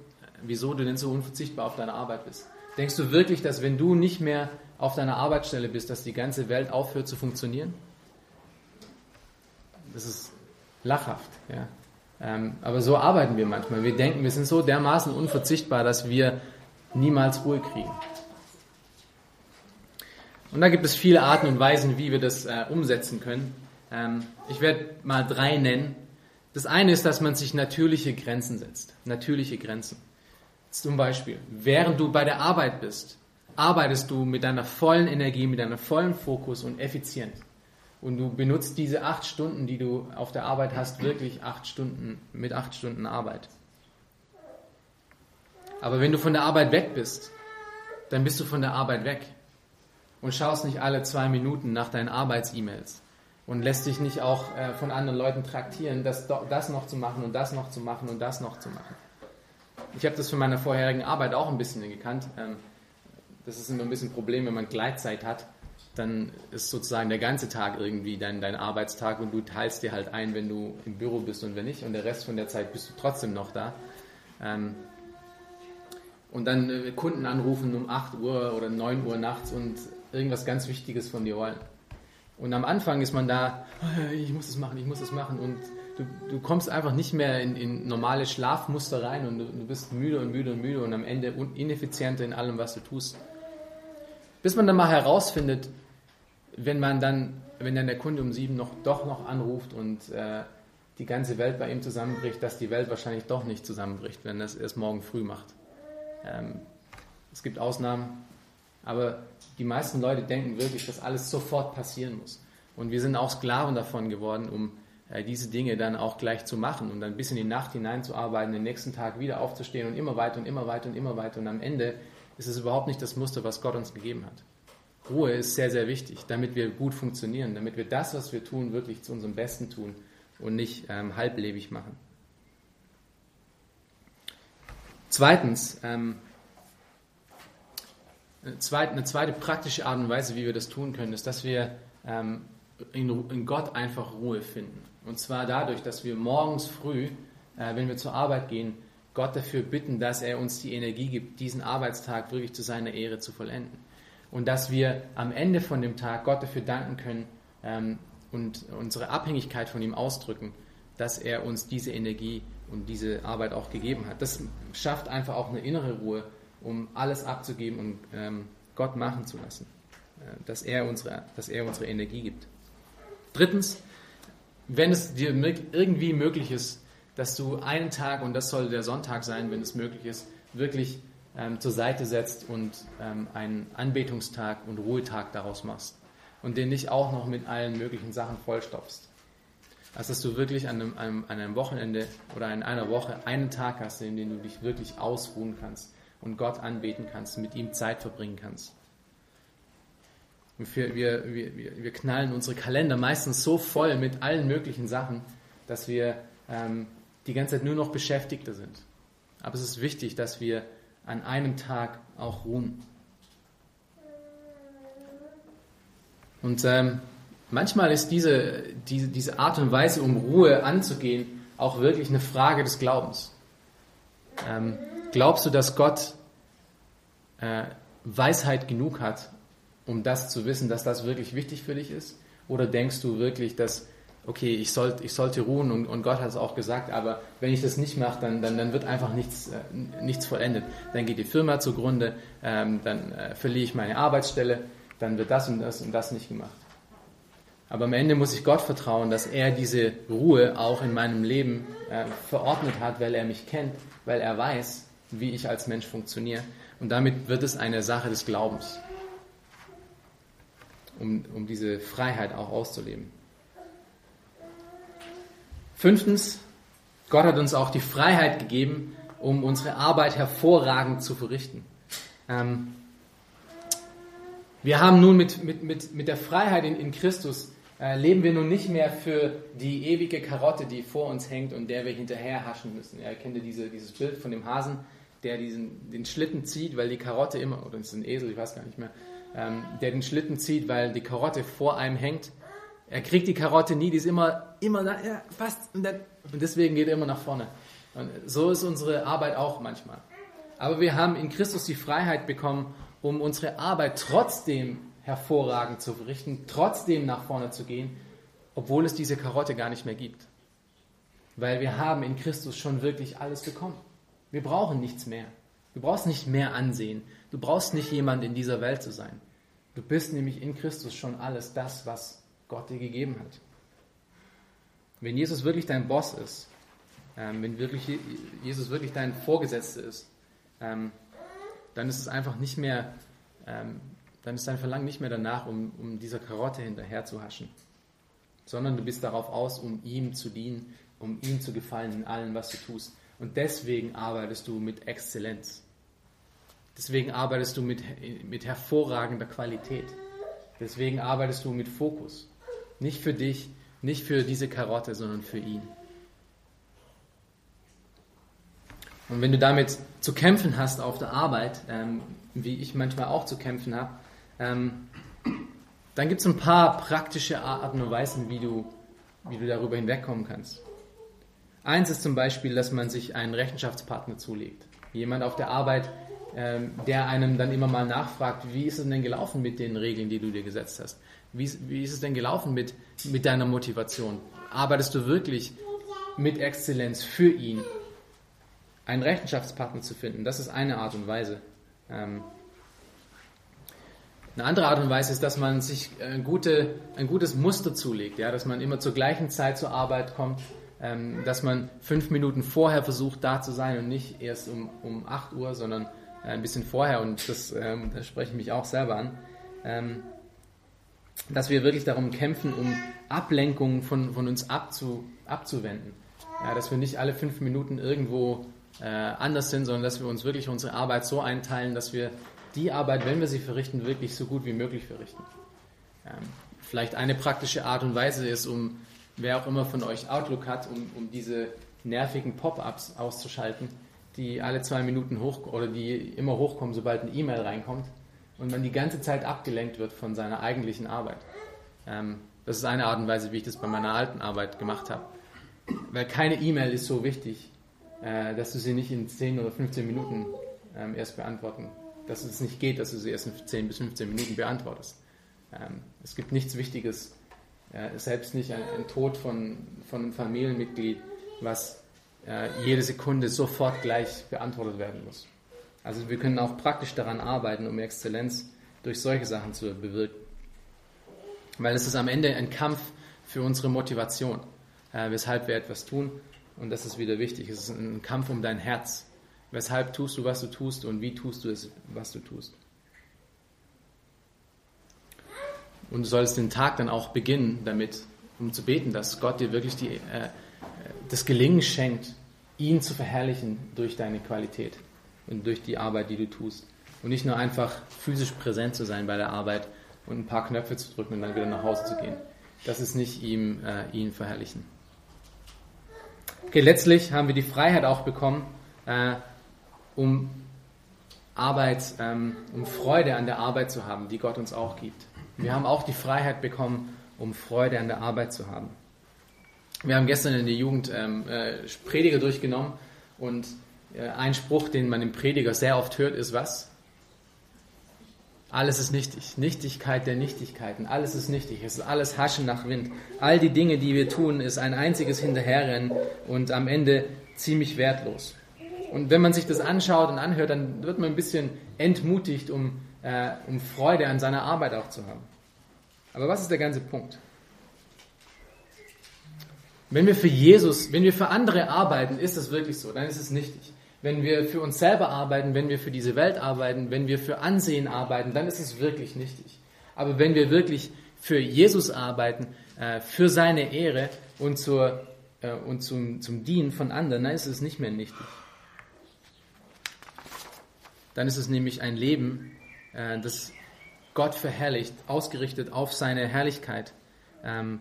Speaker 1: wieso du denn so unverzichtbar auf deiner Arbeit bist? Denkst du wirklich, dass wenn du nicht mehr auf deiner Arbeitsstelle bist, dass die ganze Welt aufhört zu funktionieren? Das ist lachhaft. Ja. Ähm, aber so arbeiten wir manchmal. Wir denken, wir sind so dermaßen unverzichtbar, dass wir niemals Ruhe kriegen. Und da gibt es viele Arten und Weisen, wie wir das äh, umsetzen können. Ähm, ich werde mal drei nennen. Das eine ist, dass man sich natürliche Grenzen setzt. Natürliche Grenzen. Zum Beispiel, während du bei der Arbeit bist, arbeitest du mit deiner vollen Energie, mit deinem vollen Fokus und effizient. Und du benutzt diese acht Stunden, die du auf der Arbeit hast, wirklich acht Stunden mit acht Stunden Arbeit. Aber wenn du von der Arbeit weg bist, dann bist du von der Arbeit weg und schaust nicht alle zwei Minuten nach deinen Arbeits-E-Mails und lässt dich nicht auch äh, von anderen Leuten traktieren, das, das noch zu machen und das noch zu machen und das noch zu machen. Ich habe das von meiner vorherigen Arbeit auch ein bisschen gekannt. Ähm, das ist immer ein bisschen ein Problem, wenn man Gleitzeit hat, dann ist sozusagen der ganze Tag irgendwie dein, dein Arbeitstag und du teilst dir halt ein, wenn du im Büro bist und wenn nicht und der Rest von der Zeit bist du trotzdem noch da. Ähm, und dann äh, Kunden anrufen um 8 Uhr oder 9 Uhr nachts und irgendwas ganz Wichtiges von dir wollen. Und am Anfang ist man da, oh, ich muss es machen, ich muss es machen und du, du kommst einfach nicht mehr in, in normale Schlafmuster rein und du, du, bist müde und müde und müde und am Ende ineffizienter in allem, was du tust. Bis man dann mal herausfindet, wenn man dann, wenn dann der Kunde um sieben noch, doch noch anruft und äh, die ganze Welt bei ihm zusammenbricht, dass die Welt wahrscheinlich doch nicht zusammenbricht, wenn das erst morgen früh macht. Ähm, es gibt Ausnahmen, aber die meisten Leute denken wirklich, dass alles sofort passieren muss. Und wir sind auch Sklaven davon geworden, um äh, diese Dinge dann auch gleich zu machen und dann bis in die Nacht hineinzuarbeiten, den nächsten Tag wieder aufzustehen und immer weiter und immer weiter und immer weiter. Und am Ende ist es überhaupt nicht das Muster, was Gott uns gegeben hat. Ruhe ist sehr, sehr wichtig, damit wir gut funktionieren, damit wir das, was wir tun, wirklich zu unserem Besten tun und nicht ähm, halblebig machen. Zweitens, ähm, eine, zweite, eine, zweite, praktische Art und Weise, wie wir das tun können, ist, dass wir ähm, in, in, Gott einfach Ruhe finden. Und zwar dadurch, dass wir morgens früh, äh, wenn wir zur Arbeit gehen, Gott dafür bitten, dass er uns die Energie gibt, diesen Arbeitstag wirklich zu seiner Ehre zu vollenden. Und dass wir am Ende von dem Tag Gott dafür danken können ähm, und unsere Abhängigkeit von ihm ausdrücken, dass er uns diese Energie und diese Arbeit auch gegeben hat. Das schafft einfach auch eine innere Ruhe, um alles abzugeben und ähm, Gott machen zu lassen, äh, dass, er unsere, dass er unsere Energie gibt. Drittens, wenn es dir irgendwie möglich ist, dass du einen Tag, und das soll der Sonntag sein, wenn es möglich ist, wirklich ähm, zur Seite setzt und ähm, einen Anbetungstag und Ruhetag daraus machst und den nicht auch noch mit allen möglichen Sachen vollstopfst als dass du wirklich an einem, an einem Wochenende oder in einer Woche einen Tag hast, in dem du dich wirklich ausruhen kannst und Gott anbeten kannst, mit ihm Zeit verbringen kannst. Wir, wir, wir, wir knallen unsere Kalender meistens so voll mit allen möglichen Sachen, dass wir ähm, die ganze Zeit nur noch Beschäftigter sind. Aber es ist wichtig, dass wir an einem Tag auch ruhen. Und ähm, manchmal ist diese, diese, diese Art und Weise, um Ruhe anzugehen, auch wirklich eine Frage des Glaubens. Ähm, glaubst du, dass Gott äh, Weisheit genug hat, um das zu wissen, dass das wirklich wichtig für dich ist? Oder denkst du wirklich, dass, okay, ich, soll, ich sollte ruhen und, und Gott hat es auch gesagt, aber wenn ich das nicht mache, dann, dann, dann wird einfach nichts, äh, nichts vollendet. Dann geht die Firma zugrunde, ähm, dann äh, verliere ich meine Arbeitsstelle, dann wird das und das und das nicht gemacht. Aber am Ende muss ich Gott vertrauen, dass er diese Ruhe auch in meinem Leben äh, verordnet hat, weil er mich kennt, weil er weiß, wie ich als Mensch funktioniere. Und damit wird es eine Sache des Glaubens, um, um diese Freiheit auch auszuleben. Fünftens, Gott hat uns auch die Freiheit gegeben, um unsere Arbeit hervorragend zu verrichten. Ähm, wir haben nun mit, mit, mit, mit der Freiheit in, in Christus äh, leben wir nun nicht mehr für die ewige Karotte, die vor uns hängt und der wir hinterher haschen müssen. Ja, kennt ihr diese, dieses Bild von dem Hasen, der diesen, den Schlitten zieht, weil die Karotte immer, oder es ist ein Esel, ich weiß gar nicht mehr, ähm, der den Schlitten zieht, weil die Karotte vor einem hängt. Er kriegt die Karotte nie, die ist immer, immer ja, dann, und deswegen geht er immer nach vorne. Und so ist unsere Arbeit auch manchmal. Aber wir haben in Christus die Freiheit bekommen, um unsere Arbeit trotzdem hervorragend zu verrichten, trotzdem nach vorne zu gehen, obwohl es diese Karotte gar nicht mehr gibt. Weil wir haben in Christus schon wirklich alles bekommen. Wir brauchen nichts mehr. Du brauchst nicht mehr Ansehen. Du brauchst nicht jemand in dieser Welt zu sein. Du bist nämlich in Christus schon alles das, was Gott dir gegeben hat. Wenn Jesus wirklich dein Boss ist, ähm, wenn wirklich Jesus wirklich dein Vorgesetzter ist, ähm, dann ist es einfach nicht mehr, ähm, dann ist dein Verlangen nicht mehr danach, um, um dieser Karotte hinterher zu haschen, sondern du bist darauf aus, um ihm zu dienen, um ihm zu gefallen in allem, was du tust. Und deswegen arbeitest du mit Exzellenz. Deswegen arbeitest du mit, mit hervorragender Qualität. Deswegen arbeitest du mit Fokus. Nicht für dich, nicht für diese Karotte, sondern für ihn. Und wenn du damit zu kämpfen hast auf der Arbeit, ähm, wie ich manchmal auch zu kämpfen habe, ähm, dann gibt es ein paar praktische Arten und Weisen, wie du, wie du darüber hinwegkommen kannst. Eins ist zum Beispiel, dass man sich einen Rechenschaftspartner zulegt. Jemand auf der Arbeit, ähm, der einem dann immer mal nachfragt, wie ist es denn gelaufen mit den Regeln, die du dir gesetzt hast? Wie, wie ist es denn gelaufen mit, mit deiner Motivation? Arbeitest du wirklich mit Exzellenz für ihn? Einen Rechenschaftspartner zu finden, das ist eine Art und Weise. Ähm, eine andere Art und Weise ist, dass man sich ein, gute, ein gutes Muster zulegt, ja, dass man immer zur gleichen Zeit zur Arbeit kommt, ähm, dass man fünf Minuten vorher versucht, da zu sein und nicht erst um, um 8 Uhr, sondern äh, ein bisschen vorher. Und das, ähm, das spreche ich mich auch selber an. Ähm, dass wir wirklich darum kämpfen, um Ablenkungen von, von uns abzu, abzuwenden. Ja, dass wir nicht alle fünf Minuten irgendwo äh, anders sind, sondern dass wir uns wirklich unsere Arbeit so einteilen, dass wir die Arbeit, wenn wir sie verrichten, wirklich so gut wie möglich verrichten. Ähm, vielleicht eine praktische Art und Weise ist, um wer auch immer von euch Outlook hat, um, um diese nervigen Pop-ups auszuschalten, die alle zwei Minuten hoch oder die immer hochkommen, sobald eine E-Mail reinkommt und man die ganze Zeit abgelenkt wird von seiner eigentlichen Arbeit. Ähm, das ist eine Art und Weise, wie ich das bei meiner alten Arbeit gemacht habe. Weil keine E-Mail ist so wichtig, äh, dass du sie nicht in 10 oder 15 Minuten ähm, erst beantworten, dass es nicht geht, dass du sie erst in 10 bis 15 Minuten beantwortest. Ähm, es gibt nichts Wichtiges, äh, selbst nicht ein, ein Tod von, von einem Familienmitglied, was äh, jede Sekunde sofort gleich beantwortet werden muss. Also wir können auch praktisch daran arbeiten, um Exzellenz durch solche Sachen zu bewirken. Weil es ist am Ende ein Kampf für unsere Motivation, äh, weshalb wir etwas tun. Und das ist wieder wichtig. Es ist ein Kampf um dein Herz. Weshalb tust du, was du tust und wie tust du es, was du tust. Und du solltest den Tag dann auch beginnen damit, um zu beten, dass Gott dir wirklich die, äh, das Gelingen schenkt, ihn zu verherrlichen durch deine Qualität und durch die Arbeit, die du tust. Und nicht nur einfach physisch präsent zu sein bei der Arbeit und ein paar Knöpfe zu drücken und dann wieder nach Hause zu gehen. Das ist nicht ihm, äh, ihn verherrlichen. Okay, letztlich haben wir die Freiheit auch bekommen, äh, um Arbeit, ähm, um Freude an der Arbeit zu haben, die Gott uns auch gibt. Wir haben auch die Freiheit bekommen, um Freude an der Arbeit zu haben. Wir haben gestern in der Jugend ähm, äh, Prediger durchgenommen und ein Spruch, den man im Prediger sehr oft hört, ist was? Alles ist nichtig. Nichtigkeit der Nichtigkeiten. Alles ist nichtig. Es ist alles Haschen nach Wind. All die Dinge, die wir tun, ist ein einziges Hinterherrennen und am Ende ziemlich wertlos. Und wenn man sich das anschaut und anhört, dann wird man ein bisschen entmutigt, um, äh, um Freude an seiner Arbeit auch zu haben. Aber was ist der ganze Punkt? Wenn wir für Jesus, wenn wir für andere arbeiten, ist das wirklich so, dann ist es nichtig wenn wir für uns selber arbeiten, wenn wir für diese Welt arbeiten, wenn wir für Ansehen arbeiten, dann ist es wirklich nichtig. Aber wenn wir wirklich für Jesus arbeiten, äh, für seine Ehre und, zur, äh, und zum, zum Dienen von anderen, dann ist es nicht mehr nichtig. Dann ist es nämlich ein Leben, äh, das Gott verherrlicht, ausgerichtet auf seine Herrlichkeit. Ähm,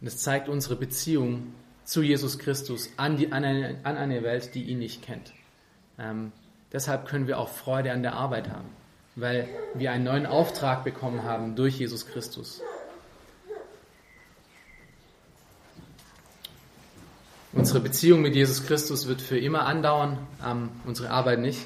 Speaker 1: und es zeigt unsere Beziehung zu Jesus Christus an, die, an, eine, an eine Welt, die ihn nicht kennt. Ähm, deshalb können wir auch Freude an der Arbeit haben, weil wir einen neuen Auftrag bekommen haben durch Jesus Christus. Unsere Beziehung mit Jesus Christus wird für immer andauern, ähm, unsere Arbeit nicht.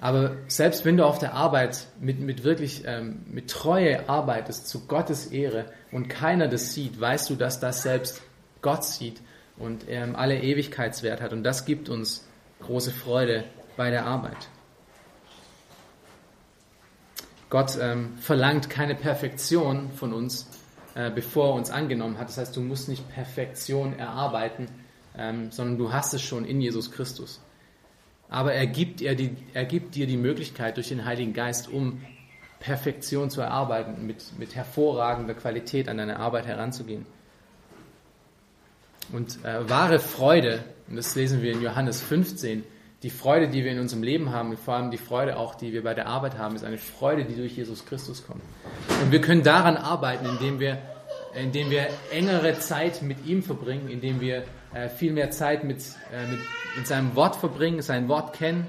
Speaker 1: Aber selbst wenn du auf der Arbeit mit, mit wirklich ähm, mit Treue arbeitest zu Gottes Ehre und keiner das sieht, weißt du, dass das selbst Gott sieht und er alle Ewigkeitswert hat. Und das gibt uns große Freude bei der Arbeit. Gott ähm, verlangt keine Perfektion von uns, äh, bevor er uns angenommen hat. Das heißt, du musst nicht Perfektion erarbeiten, ähm, sondern du hast es schon in Jesus Christus. Aber er gibt, er, die, er gibt dir die Möglichkeit durch den Heiligen Geist, um Perfektion zu erarbeiten, mit, mit hervorragender Qualität an deine Arbeit heranzugehen. Und äh, wahre Freude, und das lesen wir in Johannes 15, die Freude, die wir in unserem Leben haben, vor allem die Freude auch, die wir bei der Arbeit haben, ist eine Freude, die durch Jesus Christus kommt. Und wir können daran arbeiten, indem wir, indem wir engere Zeit mit ihm verbringen, indem wir äh, viel mehr Zeit mit, äh, mit, mit seinem Wort verbringen, sein Wort kennen,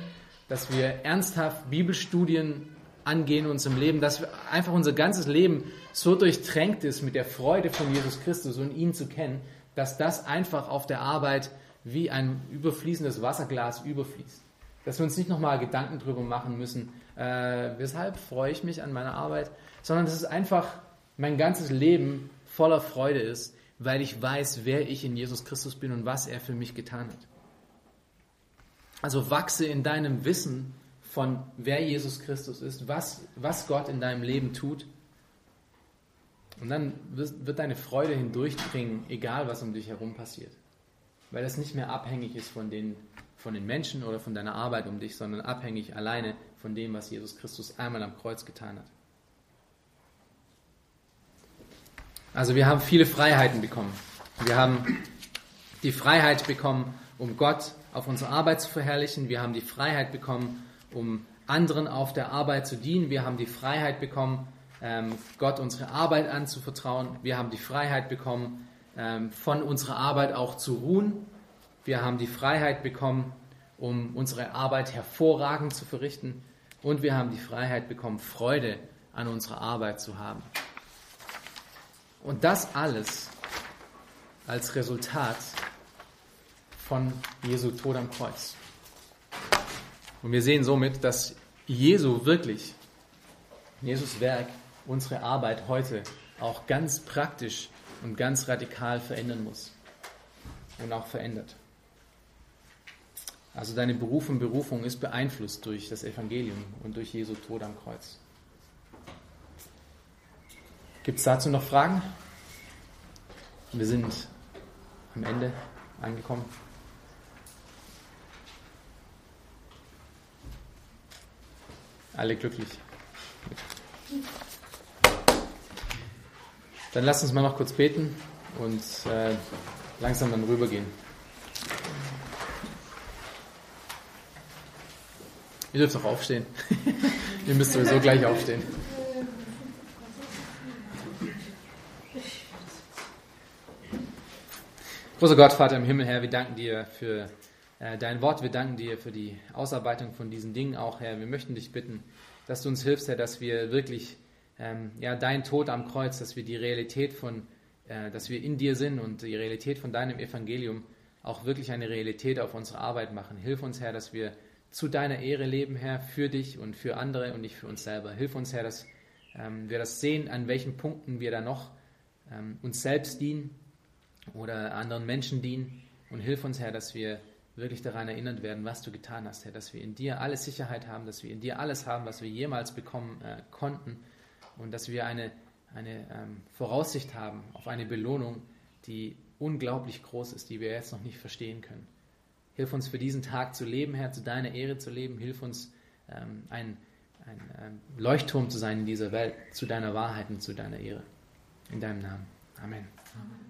Speaker 1: dass wir ernsthaft Bibelstudien angehen in unserem Leben, dass einfach unser ganzes Leben so durchtränkt ist mit der Freude von Jesus Christus und ihn zu kennen, dass das einfach auf der Arbeit wie ein überfließendes Wasserglas überfließt. Dass wir uns nicht nochmal Gedanken darüber machen müssen, äh, weshalb freue ich mich an meiner Arbeit, sondern dass es einfach mein ganzes Leben voller Freude ist, weil ich weiß, wer ich in Jesus Christus bin und was er für mich getan hat. Also wachse in deinem Wissen von wer Jesus Christus ist, was, was Gott in deinem Leben tut. Und dann wird deine Freude hindurchdringen, egal was um dich herum passiert weil es nicht mehr abhängig ist von den, von den Menschen oder von deiner Arbeit um dich, sondern abhängig alleine von dem, was Jesus Christus einmal am Kreuz getan hat. Also wir haben viele Freiheiten bekommen. Wir haben die Freiheit bekommen, um Gott auf unsere Arbeit zu verherrlichen. Wir haben die Freiheit bekommen, um anderen auf der Arbeit zu dienen. Wir haben die Freiheit bekommen, Gott unsere Arbeit anzuvertrauen. Wir haben die Freiheit bekommen, ähm, von unserer Arbeit auch zu ruhen. Wir haben die Freiheit bekommen, um unsere Arbeit hervorragend zu verrichten. Und wir haben die Freiheit bekommen, Freude an unserer Arbeit zu haben. Und das alles als Resultat von Jesu Tod am Kreuz. Und wir sehen somit, dass Jesu wirklich, Jesus Werk, unsere Arbeit heute auch ganz praktisch und ganz radikal verändern muss und auch verändert. Also deine Beruf und Berufung ist beeinflusst durch das Evangelium und durch Jesu Tod am Kreuz. Gibt es dazu noch Fragen? Wir sind am Ende angekommen. Alle glücklich. Dann lass uns mal noch kurz beten und äh, langsam dann rübergehen. Ihr dürft auch aufstehen. (laughs) Ihr müsst sowieso gleich aufstehen. Großer Gott, Vater im Himmel, Herr, wir danken dir für äh, dein Wort. Wir danken dir für die Ausarbeitung von diesen Dingen auch, Herr. Wir möchten dich bitten, dass du uns hilfst, Herr, dass wir wirklich ähm, ja, dein Tod am Kreuz, dass wir die Realität von, äh, dass wir in dir sind und die Realität von deinem Evangelium auch wirklich eine Realität auf unsere Arbeit machen. Hilf uns, Herr, dass wir zu deiner Ehre leben, Herr, für dich und für andere und nicht für uns selber. Hilf uns, Herr, dass ähm, wir das sehen, an welchen Punkten wir da noch ähm, uns selbst dienen oder anderen Menschen dienen. Und hilf uns, Herr, dass wir wirklich daran erinnert werden, was du getan hast, Herr, dass wir in dir alle Sicherheit haben, dass wir in dir alles haben, was wir jemals bekommen äh, konnten und dass wir eine, eine ähm, Voraussicht haben auf eine Belohnung, die unglaublich groß ist, die wir jetzt noch nicht verstehen können. Hilf uns für diesen Tag zu leben, Herr, zu deiner Ehre zu leben. Hilf uns, ähm, ein, ein ähm, Leuchtturm zu sein in dieser Welt, zu deiner Wahrheit und zu deiner Ehre. In deinem Namen. Amen. Amen.